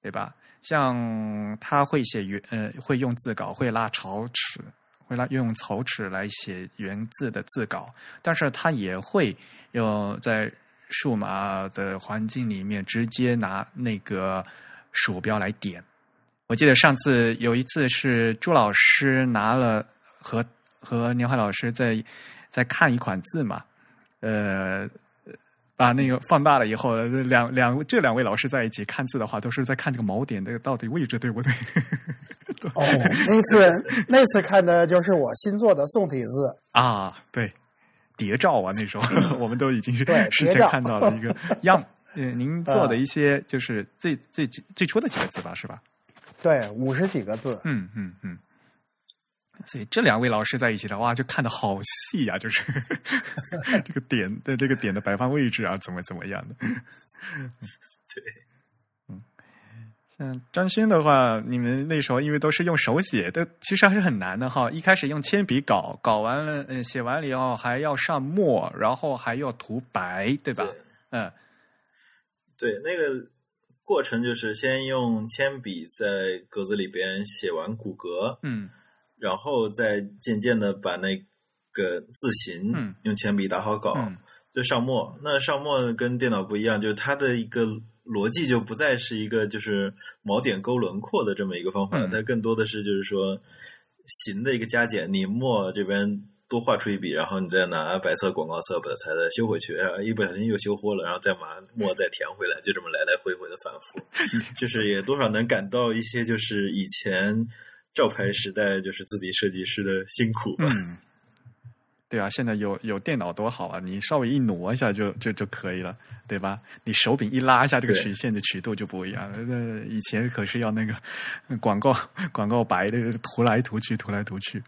对吧？像他会写原呃会用字稿，会拉草尺，会拉用草尺来写原字的字稿，但是他也会用在数码的环境里面直接拿那个鼠标来点。我记得上次有一次是朱老师拿了和和年华老师在在看一款字嘛，呃，把那个放大了以后，两两这两位老师在一起看字的话，都是在看这个锚点这个到底位置对不对？[laughs] 哦，那次那次看的就是我新做的宋体字啊，对，谍照啊，那时候我们都已经是对事先看到了一个 [laughs] 样。呃，您做的一些就是最最最初的几个字吧，是吧？对，五十几个字。嗯嗯嗯。所以这两位老师在一起的话，就看的好细啊，就是 [laughs] 这个点的这个点的摆放位置啊，怎么怎么样的。[laughs] 对，嗯，像张勋的话，你们那时候因为都是用手写，都其实还是很难的哈。一开始用铅笔搞，搞完了，嗯，写完了以后还要上墨，然后还要涂白，对吧？嗯，对，那个过程就是先用铅笔在格子里边写完骨骼，嗯。然后再渐渐的把那个字形用铅笔打好稿，就上墨。那上墨跟电脑不一样，就是它的一个逻辑就不再是一个就是锚点勾轮廓的这么一个方法，它更多的是就是说形的一个加减。你墨这边多画出一笔，然后你再拿白色广告色把它再修回去，然后一不小心又修豁了，然后再把墨再填回来，就这么来来回回的反复，[laughs] 就是也多少能感到一些就是以前。照牌时代就是字体设计师的辛苦。嗯，对啊，现在有有电脑多好啊！你稍微一挪一下就就就可以了，对吧？你手柄一拉一下，这个曲线的曲度就不一样了。那以前可是要那个广告广告白的涂来涂去，涂来涂去。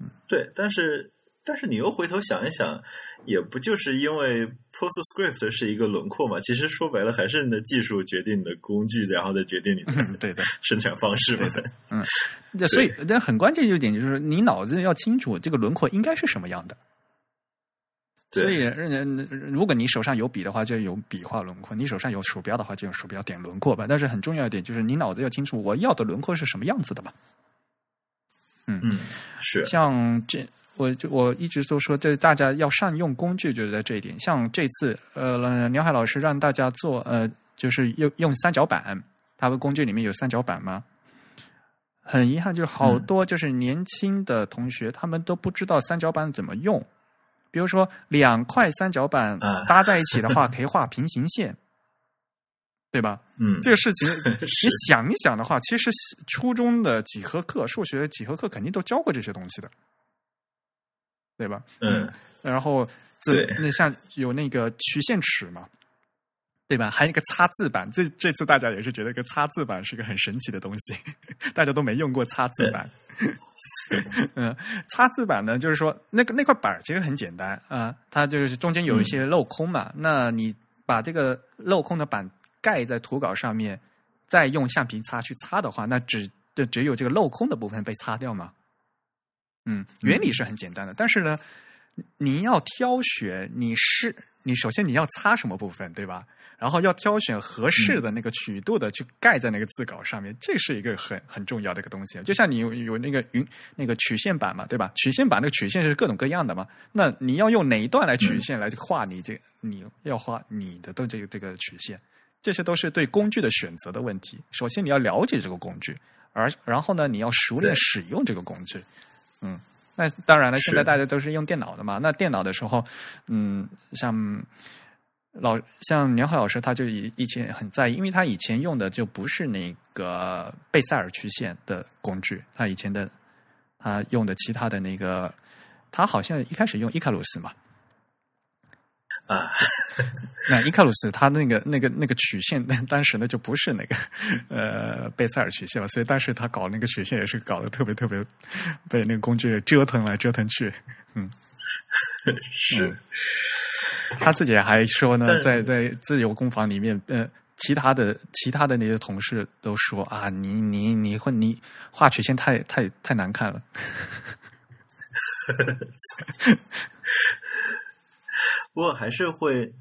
嗯，对，但是。但是你又回头想一想，也不就是因为 PostScript 是一个轮廓嘛？其实说白了，还是你的技术决定你的工具，然后再决定你的对的 [laughs] 生产方式嘛。[laughs] 嗯，所以但很关键一点就是，你脑子要清楚这个轮廓应该是什么样的。所以，如果你手上有笔的话，就有笔画轮廓；你手上有鼠标的话，就用鼠标点轮廓吧。但是很重要一点就是，你脑子要清楚我要的轮廓是什么样子的嘛。嗯嗯，是像这。我就我一直都说，这大家要善用工具，就是在这一点。像这次，呃，刘海老师让大家做，呃，就是用用三角板，他们工具里面有三角板吗？很遗憾，就是好多就是年轻的同学，他们都不知道三角板怎么用。比如说，两块三角板搭在一起的话，[laughs] 可以画平行线，对吧？嗯，这个事情 [laughs] 你想一想的话，其实初中的几何课、数学几何课肯定都教过这些东西的。对吧？嗯，然后这那像有那个曲线尺嘛，对吧？还有一个擦字板，这这次大家也是觉得个擦字板是个很神奇的东西，[laughs] 大家都没用过擦字板。[laughs] 嗯，擦字板呢，就是说那个那块板其实很简单啊，它就是中间有一些镂空嘛，那你把这个镂空的板盖在图稿上面，再用橡皮擦去擦的话，那只就只有这个镂空的部分被擦掉嘛。嗯，原理是很简单的，但是呢，你要挑选你是你首先你要擦什么部分，对吧？然后要挑选合适的那个曲度的去盖在那个字稿上面，这是一个很很重要的一个东西。就像你有有那个云那个曲线板嘛，对吧？曲线板那个曲线是各种各样的嘛，那你要用哪一段来曲线来画你这你要画你的的这个这个曲线，这些都是对工具的选择的问题。首先你要了解这个工具，而然后呢，你要熟练使用这个工具。嗯，那当然了，现在大家都是用电脑的嘛。那电脑的时候，嗯，像老像年华老师，他就以以前很在意，因为他以前用的就不是那个贝塞尔曲线的工具，他以前的他用的其他的那个，他好像一开始用伊卡鲁斯嘛。[laughs] 啊，[laughs] 那伊卡鲁斯他那个那个那个曲线，当时呢就不是那个呃贝塞尔曲线了，所以当时他搞那个曲线也是搞得特别特别被那个工具折腾来折腾去，嗯，[laughs] 是，他自己还说呢，在在自由工坊里面，呃，其他的其他的那些同事都说啊，你你你会你画曲线太太太难看了。不过还是会，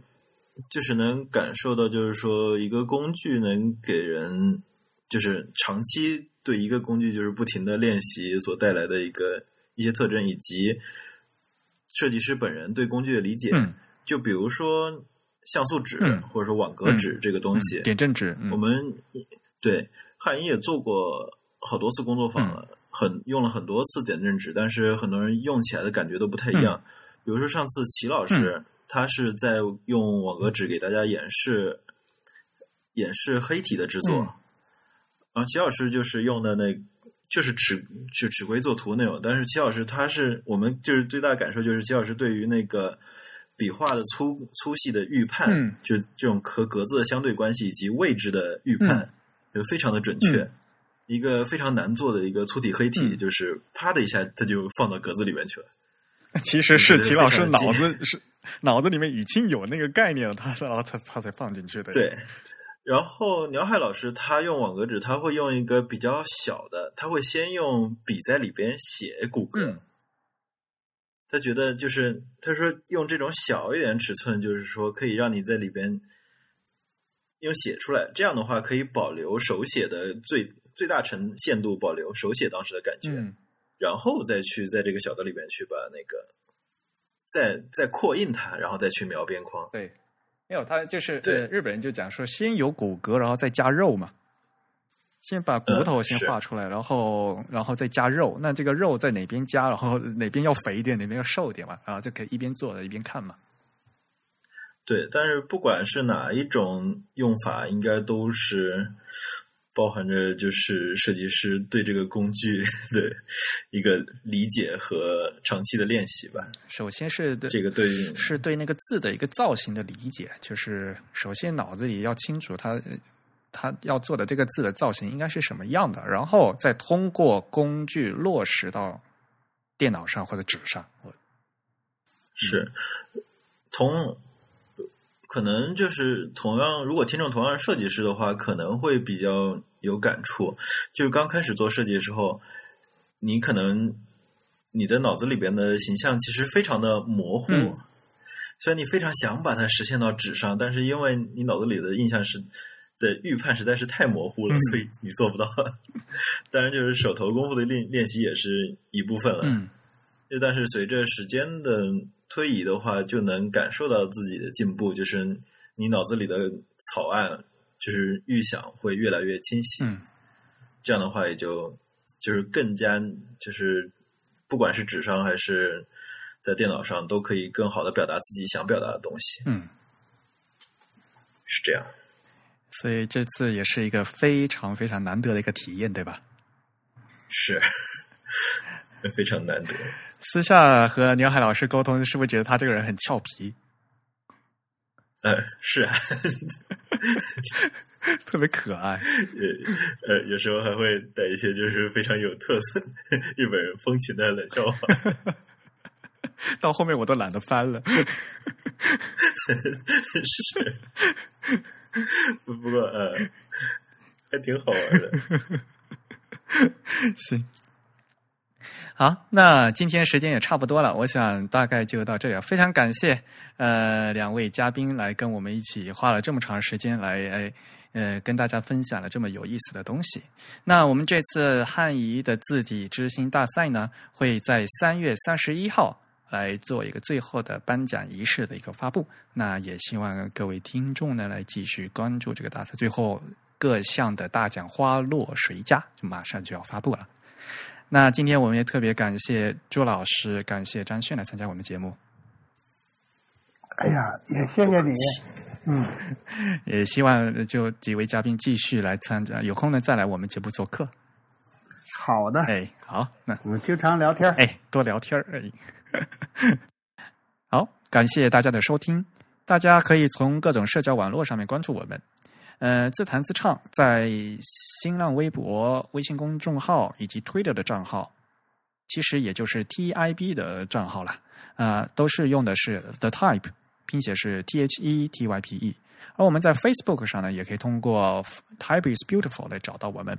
就是能感受到，就是说一个工具能给人，就是长期对一个工具就是不停的练习所带来的一个一些特征，以及设计师本人对工具的理解。嗯就比如说像素纸、嗯或者说网格纸这个东西，点阵纸，嗯我们对汉英也做过好多次工作坊了，很用了很多次点阵纸，但是很多人用起来的感觉都不太一样。比如说上次齐老师、他是在用网格纸给大家演示演示黑体的制作，嗯然后齐老师就是用的那。就是尺就尺规作图那种，但是齐老师他是我们就是最大的感受就是齐老师对于那个笔画的粗粗细的预判，嗯就这种和格子的相对关系以及位置的预判，就非常的准确。嗯一个非常难做的一个粗体黑体，嗯就是啪的一下，它就放到格子里面去了。其实是齐老师脑子是脑子里面已经有那个概念了，他然后他他才放进去的。对，然后鸟海老师他用网格纸，他会用一个比较小的，他会先用笔在里边写骨骼。嗯他觉得就是他说用这种小一点尺寸，就是说可以让你在里边用写出来，这样的话可以保留手写的最最大程限度保留手写当时的感觉。嗯然后再去在这个小的里边去把那个再再扩印它，然后再去描边框。对，没有他就是对呃日本人就讲说先有骨骼，然后再加肉嘛。先把骨头先画出来，然后然后再加肉。那这个肉在哪边加，然后哪边要肥一点，哪边要瘦一点嘛，然后就可以一边做一边看嘛。对，但是不管是哪一种用法，应该都是包含着就是设计师对这个工具 [laughs] 的一个理解和长期的练习吧。首先是对这个对是对那个字的一个造型的理解，就是首先脑子里要清楚它它要做的这个字的造型应该是什么样的，然后再通过工具落实到电脑上或者纸上。我是同可能就是同样，如果听众同样是设计师的话，可能会比较有感触。就是刚开始做设计的时候，你可能你的脑子里边的形象其实非常的模糊，嗯虽然你非常想把它实现到纸上，但是因为你脑子里的印象是的预判实在是太模糊了，嗯所以你做不到。[laughs] 当然，就是手头功夫的练练习也是一部分了。但是随着时间的推移的话，就能感受到自己的进步，就是你脑子里的草案，就是预想会越来越清晰。嗯这样的话，也就就是更加就是不管是纸上还是在电脑上，都可以更好的表达自己想表达的东西。嗯，是这样。所以这次也是一个非常非常难得的一个体验，对吧？是，[laughs] 非常难得。私下和牛海老师沟通，是不是觉得他这个人很俏皮，呃，是啊，[laughs] 特别可爱？[laughs] 呃呃，有时候还会带一些就是非常有特色 [laughs] 日本人风情的冷笑话。到后面我都懒得翻了。是，不不过呃，还挺好玩的。行，好，那今天时间也差不多了，我想大概就到这里。非常感谢呃两位嘉宾来跟我们一起花了这么长时间来哎呃跟大家分享了这么有意思的东西。那我们这次汉仪的字体之星大赛呢，会在三月三十一号。来做一个最后的颁奖仪式的一个发布，那也希望各位听众呢来继续关注这个大赛，最后各项的大奖花落谁家，就马上就要发布了。那今天我们也特别感谢朱老师，感谢张炫来参加我们节目，哎呀，也谢谢你。嗯，[laughs] 也希望就几位嘉宾继续来参加，有空呢再来我们节目做客。好的，哎，好，那我们经常聊天。哎，多聊天儿。哎，[laughs] 好，感谢大家的收听。大家可以从各种社交网络上面关注我们。呃，自弹自唱在新浪微博、微信公众号以及 Twitter 的账号，其实也就是 TIB 的账号了。啊、呃，都是用的是 The Type，拼写是 T H E T Y P E。而我们在 Facebook 上呢，也可以通过 Type is Beautiful 来找到我们。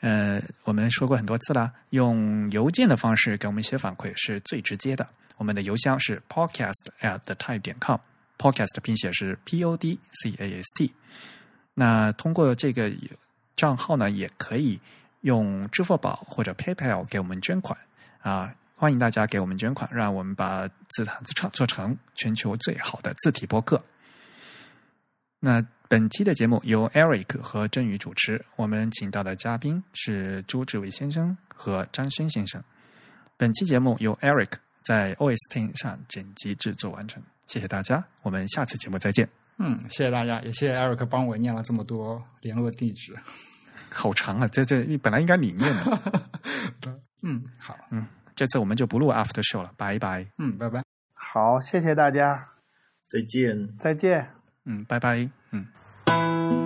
呃，我们说过很多次了，用邮件的方式给我们一些反馈是最直接的。我们的邮箱是 podcast at the type 点 com，podcast 的拼写是 p o d c a s t。那通过这个账号呢，也可以用支付宝或者 PayPal 给我们捐款啊！欢迎大家给我们捐款，让我们把自弹自唱做成全球最好的字体播客。那本期的节目由 Eric 和振宇主持，我们请到的嘉宾是朱志伟先生和张轩先生。本期节目由 Eric 在 OS Ten 上剪辑制作完成，谢谢大家，我们下次节目再见。嗯，谢谢大家，也谢谢 Eric 帮我念了这么多联络地址。好长啊，这这本来应该你念的。[laughs] 嗯，好，嗯，这次我们就不录 After Show 了，拜拜。嗯，拜拜。好，谢谢大家，再见。再见。嗯，拜拜。嗯。